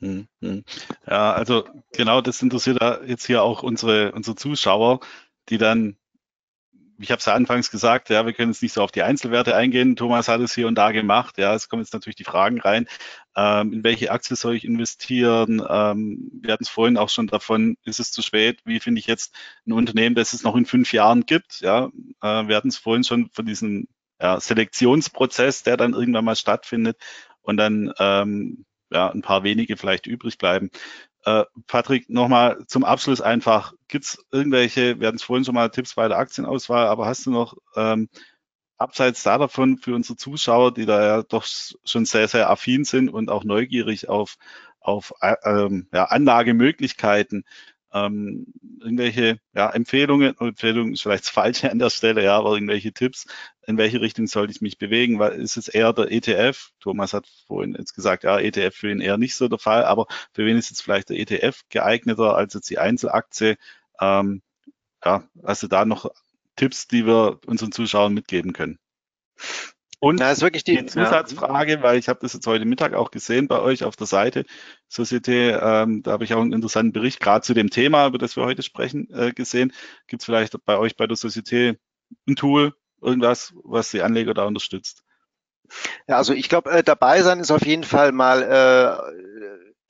Hm, hm. Ja, also genau das interessiert jetzt hier auch unsere, unsere Zuschauer die dann, ich habe es ja anfangs gesagt, ja, wir können jetzt nicht so auf die Einzelwerte eingehen. Thomas hat es hier und da gemacht. Ja, es kommen jetzt natürlich die Fragen rein. Ähm, in welche Aktie soll ich investieren? Ähm, wir hatten es vorhin auch schon davon, ist es zu spät? Wie finde ich jetzt ein Unternehmen, das es noch in fünf Jahren gibt? Ja, äh, wir hatten es vorhin schon von diesem ja, Selektionsprozess, der dann irgendwann mal stattfindet und dann ähm, ja, ein paar wenige vielleicht übrig bleiben. Äh, Patrick, nochmal zum Abschluss einfach, gibt es irgendwelche, wir hatten es vorhin schon mal Tipps bei der Aktienauswahl, aber hast du noch ähm, abseits da davon für unsere Zuschauer, die da ja doch schon sehr, sehr affin sind und auch neugierig auf, auf äh, ähm, ja, Anlagemöglichkeiten, ähm, irgendwelche ja, Empfehlungen, Empfehlungen ist vielleicht das Falsche an der Stelle, ja, aber irgendwelche Tipps, in welche Richtung sollte ich mich bewegen? Weil ist es eher der ETF? Thomas hat vorhin jetzt gesagt, ja, ETF für ihn eher nicht so der Fall, aber für wen ist jetzt vielleicht der ETF geeigneter als jetzt die Einzelaktie? Ähm, ja, hast du da noch Tipps, die wir unseren Zuschauern mitgeben können? Und Na, ist wirklich die, die Zusatzfrage, ja. weil ich habe das jetzt heute Mittag auch gesehen bei euch auf der Seite Societe, ähm, da habe ich auch einen interessanten Bericht gerade zu dem Thema, über das wir heute sprechen, äh, gesehen. Gibt es vielleicht bei euch bei der Societe ein Tool, irgendwas, was die Anleger da unterstützt? Ja, also ich glaube, äh, dabei sein ist auf jeden Fall mal äh,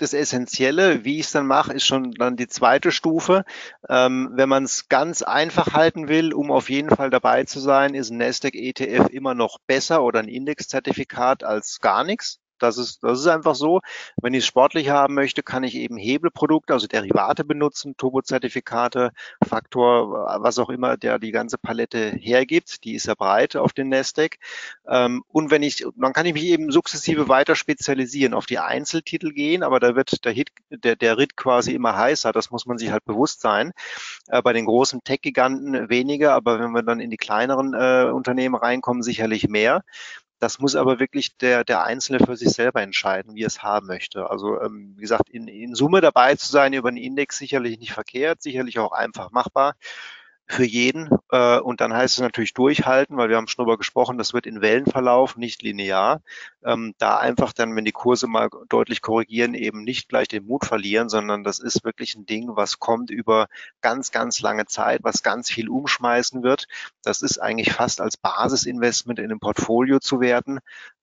das Essentielle. Wie ich es dann mache, ist schon dann die zweite Stufe. Ähm, wenn man es ganz einfach halten will, um auf jeden Fall dabei zu sein, ist ein Nasdaq ETF immer noch besser oder ein Indexzertifikat als gar nichts. Das ist, das ist einfach so. Wenn ich es sportlich haben möchte, kann ich eben Hebelprodukte, also Derivate benutzen, Turbozertifikate, Faktor, was auch immer, der die ganze Palette hergibt. Die ist ja breit auf den Nasdaq. Ähm, und wenn ich, dann kann ich mich eben sukzessive weiter spezialisieren, auf die Einzeltitel gehen, aber da wird der Hit, der, der Ritt quasi immer heißer. Das muss man sich halt bewusst sein. Äh, bei den großen Tech-Giganten weniger, aber wenn wir dann in die kleineren äh, Unternehmen reinkommen, sicherlich mehr. Das muss aber wirklich der, der Einzelne für sich selber entscheiden, wie er es haben möchte. Also ähm, wie gesagt, in, in Summe dabei zu sein über einen Index sicherlich nicht verkehrt, sicherlich auch einfach machbar für jeden. Äh, und dann heißt es natürlich durchhalten, weil wir haben schon darüber gesprochen, das wird in Wellenverlauf, nicht linear. Ähm, da einfach dann, wenn die Kurse mal deutlich korrigieren, eben nicht gleich den Mut verlieren, sondern das ist wirklich ein Ding, was kommt über ganz, ganz lange Zeit, was ganz viel umschmeißen wird. Das ist eigentlich fast als Basisinvestment in einem Portfolio zu werten.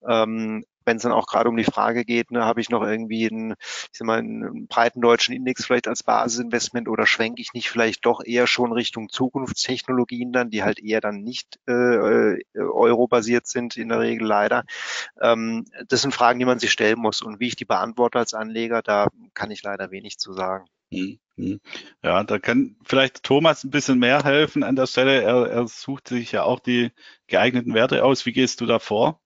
Ähm, wenn es dann auch gerade um die Frage geht, ne, habe ich noch irgendwie einen, ich sag mal, einen breiten deutschen Index vielleicht als Basisinvestment oder schwenke ich nicht vielleicht doch eher schon Richtung Zukunftstechnologien dann, die halt eher dann nicht äh, äh eurobasiert sind in der Regel leider. Ähm, das sind Fragen, die man sich stellen muss und wie ich die beantworte als Anleger, da kann ich leider wenig zu sagen. Hm, hm. Ja, da kann vielleicht Thomas ein bisschen mehr helfen an der Stelle. Er, er sucht sich ja auch die geeigneten Werte aus. Wie gehst du da vor?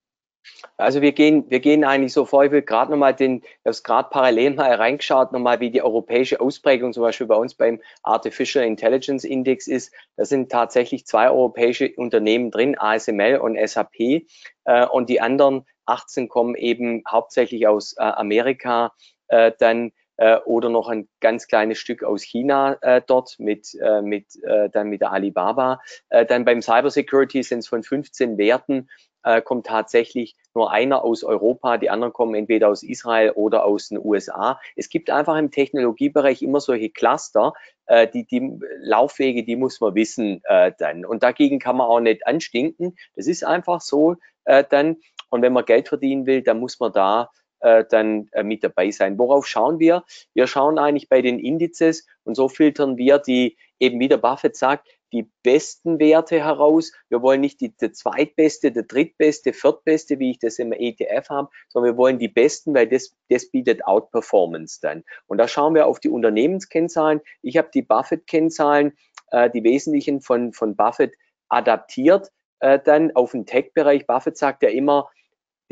Also wir gehen, wir gehen eigentlich so vor, ich will gerade nochmal den, ich habe gerade parallel mal reingeschaut, nochmal wie die europäische Ausprägung zum Beispiel bei uns beim Artificial Intelligence Index ist. Da sind tatsächlich zwei europäische Unternehmen drin, ASML und SAP. Äh, und die anderen 18 kommen eben hauptsächlich aus äh, Amerika, äh, dann äh, oder noch ein ganz kleines Stück aus China äh, dort mit, äh, mit, äh, dann mit der Alibaba. Äh, dann beim Cybersecurity sind es von 15 Werten äh, kommt tatsächlich nur einer aus Europa, die anderen kommen entweder aus Israel oder aus den USA. Es gibt einfach im Technologiebereich immer solche Cluster, äh, die, die Laufwege, die muss man wissen äh, dann. Und dagegen kann man auch nicht anstinken. Das ist einfach so äh, dann. Und wenn man Geld verdienen will, dann muss man da äh, dann äh, mit dabei sein. Worauf schauen wir? Wir schauen eigentlich bei den Indizes und so filtern wir die, eben wie der Buffett sagt, die besten Werte heraus. Wir wollen nicht die, der zweitbeste, der drittbeste, viertbeste, wie ich das im ETF habe, sondern wir wollen die besten, weil das, das bietet Outperformance dann. Und da schauen wir auf die Unternehmenskennzahlen. Ich habe die Buffett-Kennzahlen, äh, die wesentlichen von, von Buffett adaptiert, äh, dann auf den Tech-Bereich. Buffett sagt ja immer,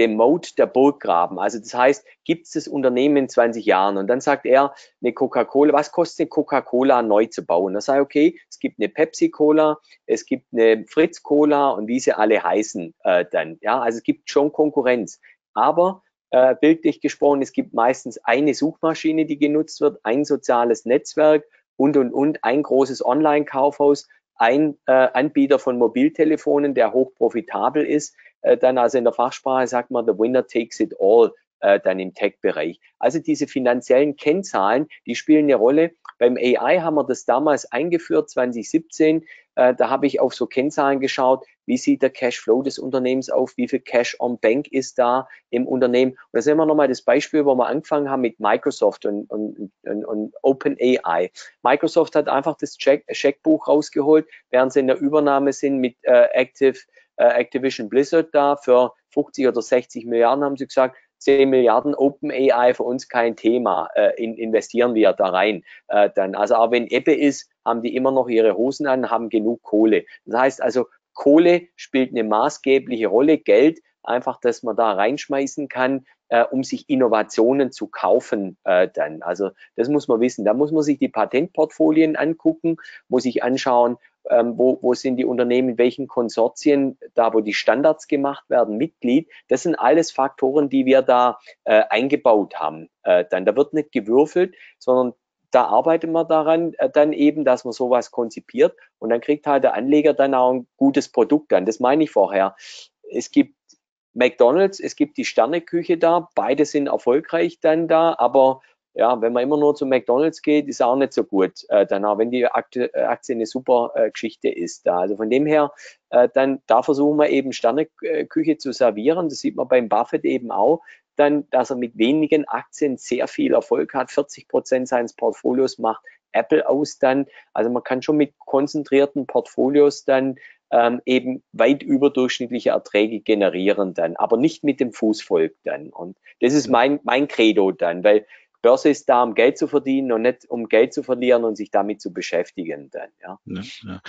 dem Mode der Burggraben. Also das heißt, gibt es das Unternehmen in 20 Jahren? Und dann sagt er, eine Coca-Cola, was kostet eine Coca-Cola neu zu bauen? Da ich, okay, es gibt eine Pepsi-Cola, es gibt eine Fritz-Cola und wie sie alle heißen äh, dann. Ja, also es gibt schon Konkurrenz. Aber äh, bildlich gesprochen, es gibt meistens eine Suchmaschine, die genutzt wird, ein soziales Netzwerk und, und, und, ein großes Online-Kaufhaus, ein äh, Anbieter von Mobiltelefonen, der hoch profitabel ist äh, dann also in der Fachsprache sagt man, the winner takes it all äh, dann im Tech-Bereich. Also diese finanziellen Kennzahlen, die spielen eine Rolle. Beim AI haben wir das damals eingeführt, 2017. Äh, da habe ich auf so Kennzahlen geschaut, wie sieht der Cashflow des Unternehmens auf, wie viel Cash on Bank ist da im Unternehmen. Und da sehen wir nochmal das Beispiel, wo wir angefangen haben mit Microsoft und, und, und, und OpenAI. Microsoft hat einfach das Check, Checkbuch rausgeholt, während sie in der Übernahme sind mit äh, Active Activision Blizzard da für 50 oder 60 Milliarden, haben sie gesagt, 10 Milliarden Open AI für uns kein Thema, äh, in, investieren wir da rein. Äh, dann, also auch wenn Ebbe ist, haben die immer noch ihre Hosen an, haben genug Kohle. Das heißt also, Kohle spielt eine maßgebliche Rolle, Geld, einfach, dass man da reinschmeißen kann, äh, um sich Innovationen zu kaufen äh, dann. Also das muss man wissen. Da muss man sich die Patentportfolien angucken, muss sich anschauen, ähm, wo, wo sind die Unternehmen, in welchen Konsortien, da wo die Standards gemacht werden, Mitglied. Das sind alles Faktoren, die wir da äh, eingebaut haben. Äh, dann, da wird nicht gewürfelt, sondern da arbeitet man daran äh, dann eben, dass man sowas konzipiert und dann kriegt halt der Anleger dann auch ein gutes Produkt an. Das meine ich vorher. Es gibt McDonalds, es gibt die Sterneküche da, beide sind erfolgreich dann da, aber ja, wenn man immer nur zu McDonalds geht, ist auch nicht so gut. Äh, dann auch wenn die Aktie, äh, Aktie eine super äh, Geschichte ist da. Also von dem her, äh, dann da versuchen wir eben Sterneküche zu servieren. Das sieht man beim Buffett eben auch. Dann, dass er mit wenigen Aktien sehr viel Erfolg hat. 40 Prozent seines Portfolios macht Apple aus dann. Also man kann schon mit konzentrierten Portfolios dann ähm, eben weit überdurchschnittliche Erträge generieren dann, aber nicht mit dem Fußvolk dann. Und das ist mein, mein Credo dann, weil Börse ist da, um Geld zu verdienen und nicht um Geld zu verlieren und sich damit zu beschäftigen dann, ja. ja, ja.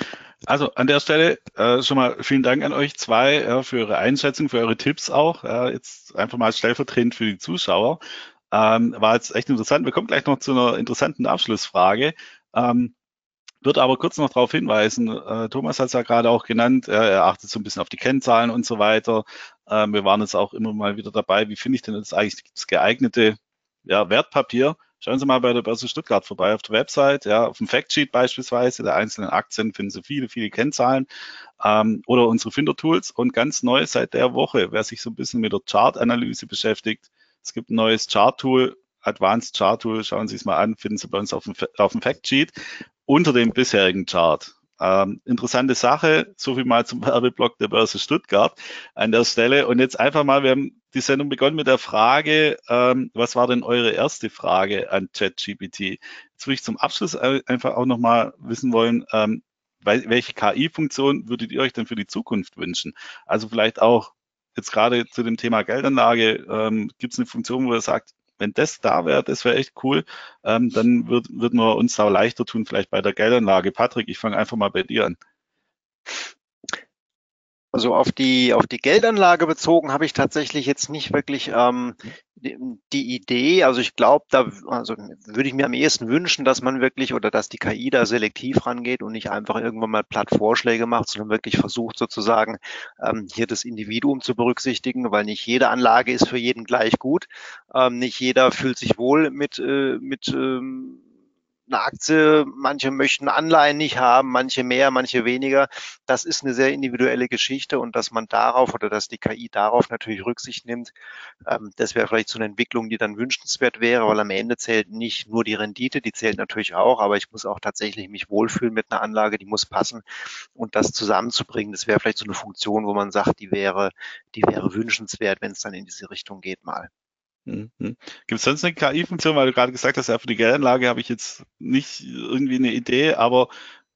Also an der Stelle äh, schon mal vielen Dank an euch zwei ja, für eure Einschätzung, für eure Tipps auch. Ja, jetzt einfach mal stellvertretend für die Zuschauer. Ähm, war jetzt echt interessant. Wir kommen gleich noch zu einer interessanten Abschlussfrage. Ähm, wird aber kurz noch darauf hinweisen, äh, Thomas hat es ja gerade auch genannt, äh, er achtet so ein bisschen auf die Kennzahlen und so weiter. Äh, wir waren jetzt auch immer mal wieder dabei, wie finde ich denn jetzt eigentlich das geeignete ja, Wertpapier? Schauen Sie mal bei der Börse Stuttgart vorbei auf der Website, ja, auf dem Factsheet beispielsweise der einzelnen Aktien finden Sie viele, viele Kennzahlen ähm, oder unsere Finder-Tools und ganz neu seit der Woche, wer sich so ein bisschen mit der Chart-Analyse beschäftigt, es gibt ein neues Chart-Tool, Advanced Chart Tool, schauen Sie es mal an, finden Sie bei uns auf dem, auf dem Factsheet unter dem bisherigen Chart. Ähm, interessante Sache, so viel mal zum *laughs* Werbeblock der Börse Stuttgart an der Stelle. Und jetzt einfach mal, wir haben die Sendung begonnen mit der Frage, ähm, was war denn eure erste Frage an ChatGPT? Jetzt würde ich zum Abschluss einfach auch nochmal wissen wollen, ähm, welche KI-Funktion würdet ihr euch denn für die Zukunft wünschen? Also vielleicht auch jetzt gerade zu dem Thema Geldanlage, ähm, gibt es eine Funktion, wo ihr sagt, wenn das da wäre, das wäre echt cool, ähm, dann würd, würden wir uns da leichter tun, vielleicht bei der Geldanlage. Patrick, ich fange einfach mal bei dir an. Also auf die, auf die Geldanlage bezogen habe ich tatsächlich jetzt nicht wirklich ähm, die, Idee. Also ich glaube, da also würde ich mir am ehesten wünschen, dass man wirklich oder dass die KI da selektiv rangeht und nicht einfach irgendwann mal platt Vorschläge macht, sondern wirklich versucht sozusagen ähm, hier das Individuum zu berücksichtigen, weil nicht jede Anlage ist für jeden gleich gut. Ähm, nicht jeder fühlt sich wohl mit, äh, mit ähm, eine Aktie, manche möchten Anleihen nicht haben, manche mehr, manche weniger. Das ist eine sehr individuelle Geschichte und dass man darauf oder dass die KI darauf natürlich Rücksicht nimmt, ähm, das wäre vielleicht so eine Entwicklung, die dann wünschenswert wäre, weil am Ende zählt nicht nur die Rendite, die zählt natürlich auch, aber ich muss auch tatsächlich mich wohlfühlen mit einer Anlage, die muss passen und das zusammenzubringen, das wäre vielleicht so eine Funktion, wo man sagt, die wäre, die wäre wünschenswert, wenn es dann in diese Richtung geht mal. Mhm. Gibt es sonst eine KI-Funktion, weil du gerade gesagt hast, ja, für die Geldanlage habe ich jetzt nicht irgendwie eine Idee, aber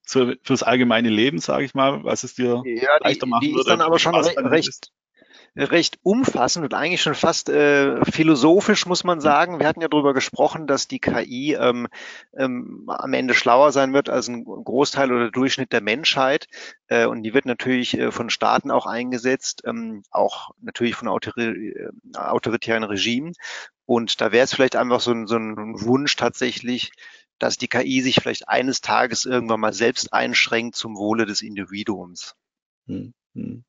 für, fürs allgemeine Leben, sage ich mal, was es dir ja, leichter machen die würde. Die ist dann aber schon recht, recht, recht umfassend und eigentlich schon fast äh, philosophisch, muss man sagen. Wir hatten ja darüber gesprochen, dass die KI ähm, ähm, am Ende schlauer sein wird als ein Großteil oder Durchschnitt der Menschheit. Äh, und die wird natürlich äh, von Staaten auch eingesetzt, ähm, auch natürlich von autori äh, autoritären Regimen. Und da wäre es vielleicht einfach so ein, so ein Wunsch tatsächlich, dass die KI sich vielleicht eines Tages irgendwann mal selbst einschränkt zum Wohle des Individuums. Hm, hm.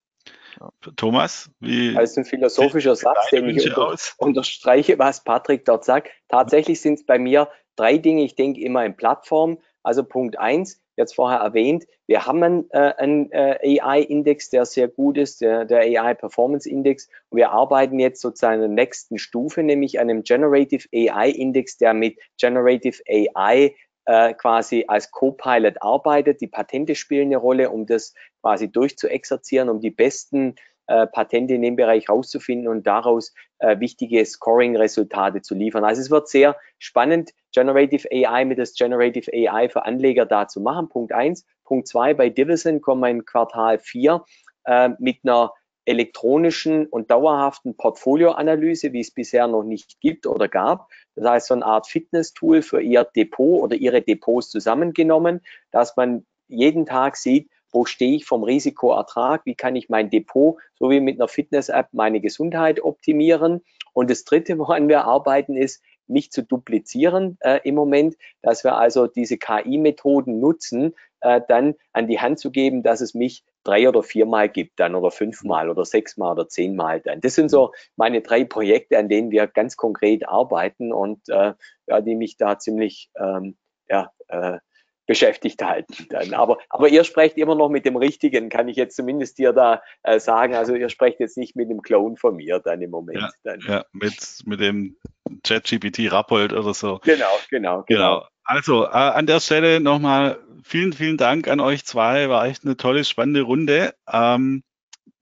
Thomas, wie? Das ist ein philosophischer Satz, den ich unter, unterstreiche, was Patrick dort sagt. Tatsächlich sind es bei mir drei Dinge. Ich denke immer in Plattform. Also Punkt eins, jetzt vorher erwähnt, wir haben einen, äh, einen äh, AI-Index, der sehr gut ist, der, der AI-Performance-Index. Und wir arbeiten jetzt sozusagen in der nächsten Stufe, nämlich an einem Generative AI-Index, der mit Generative AI äh, quasi als Co-Pilot arbeitet. Die Patente spielen eine Rolle, um das quasi durchzuexerzieren, um die besten äh, Patente in dem Bereich rauszufinden und daraus äh, wichtige Scoring-Resultate zu liefern. Also es wird sehr spannend, Generative AI mit das Generative AI für Anleger da zu machen. Punkt eins. Punkt zwei, bei Division kommen wir in Quartal vier äh, mit einer elektronischen und dauerhaften Portfolioanalyse, wie es bisher noch nicht gibt oder gab. Das heißt, so eine Art Fitness-Tool für Ihr Depot oder Ihre Depots zusammengenommen, dass man jeden Tag sieht, wo stehe ich vom Risikoertrag, wie kann ich mein Depot, so wie mit einer Fitness-App, meine Gesundheit optimieren. Und das Dritte, *laughs* woran wir arbeiten, ist, nicht zu duplizieren äh, im Moment, dass wir also diese KI-Methoden nutzen, äh, dann an die Hand zu geben, dass es mich drei oder viermal gibt dann oder fünfmal oder sechsmal oder zehnmal dann. Das sind so meine drei Projekte, an denen wir ganz konkret arbeiten und äh, ja, die mich da ziemlich ähm, ja, äh, beschäftigt halten dann. Aber, aber ihr sprecht immer noch mit dem Richtigen, kann ich jetzt zumindest dir da äh, sagen. Also ihr sprecht jetzt nicht mit dem Clone von mir dann im Moment. Ja, dann. ja mit, mit dem ChatGPT Rappold oder so. Genau, genau, genau. genau. Also äh, an der Stelle nochmal vielen, vielen Dank an euch zwei. War echt eine tolle, spannende Runde. Ähm,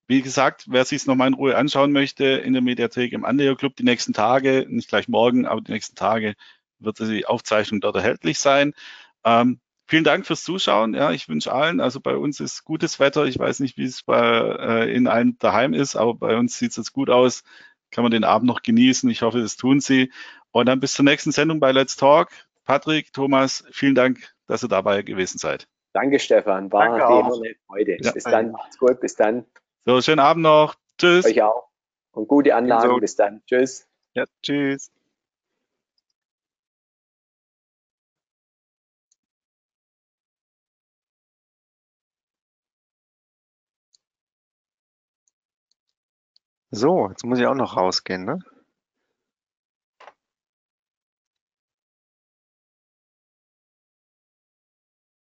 wie gesagt, wer sich es nochmal in Ruhe anschauen möchte, in der Mediathek im Anleger Club die nächsten Tage, nicht gleich morgen, aber die nächsten Tage wird die Aufzeichnung dort erhältlich sein. Ähm, vielen Dank fürs Zuschauen. Ja, ich wünsche allen, also bei uns ist gutes Wetter. Ich weiß nicht, wie es bei äh, in allen daheim ist, aber bei uns sieht es jetzt gut aus. Kann man den Abend noch genießen. Ich hoffe, das tun Sie. Und dann bis zur nächsten Sendung bei Let's Talk. Patrick, Thomas, vielen Dank, dass ihr dabei gewesen seid. Danke, Stefan. War Danke immer eine Freude. Ja. Bis dann. Macht's gut. Bis dann. So, schönen Abend noch. Tschüss. Euch auch. Und gute Anlagen. So. Bis dann. Tschüss. Ja, tschüss. So, jetzt muss ich auch noch rausgehen, ne?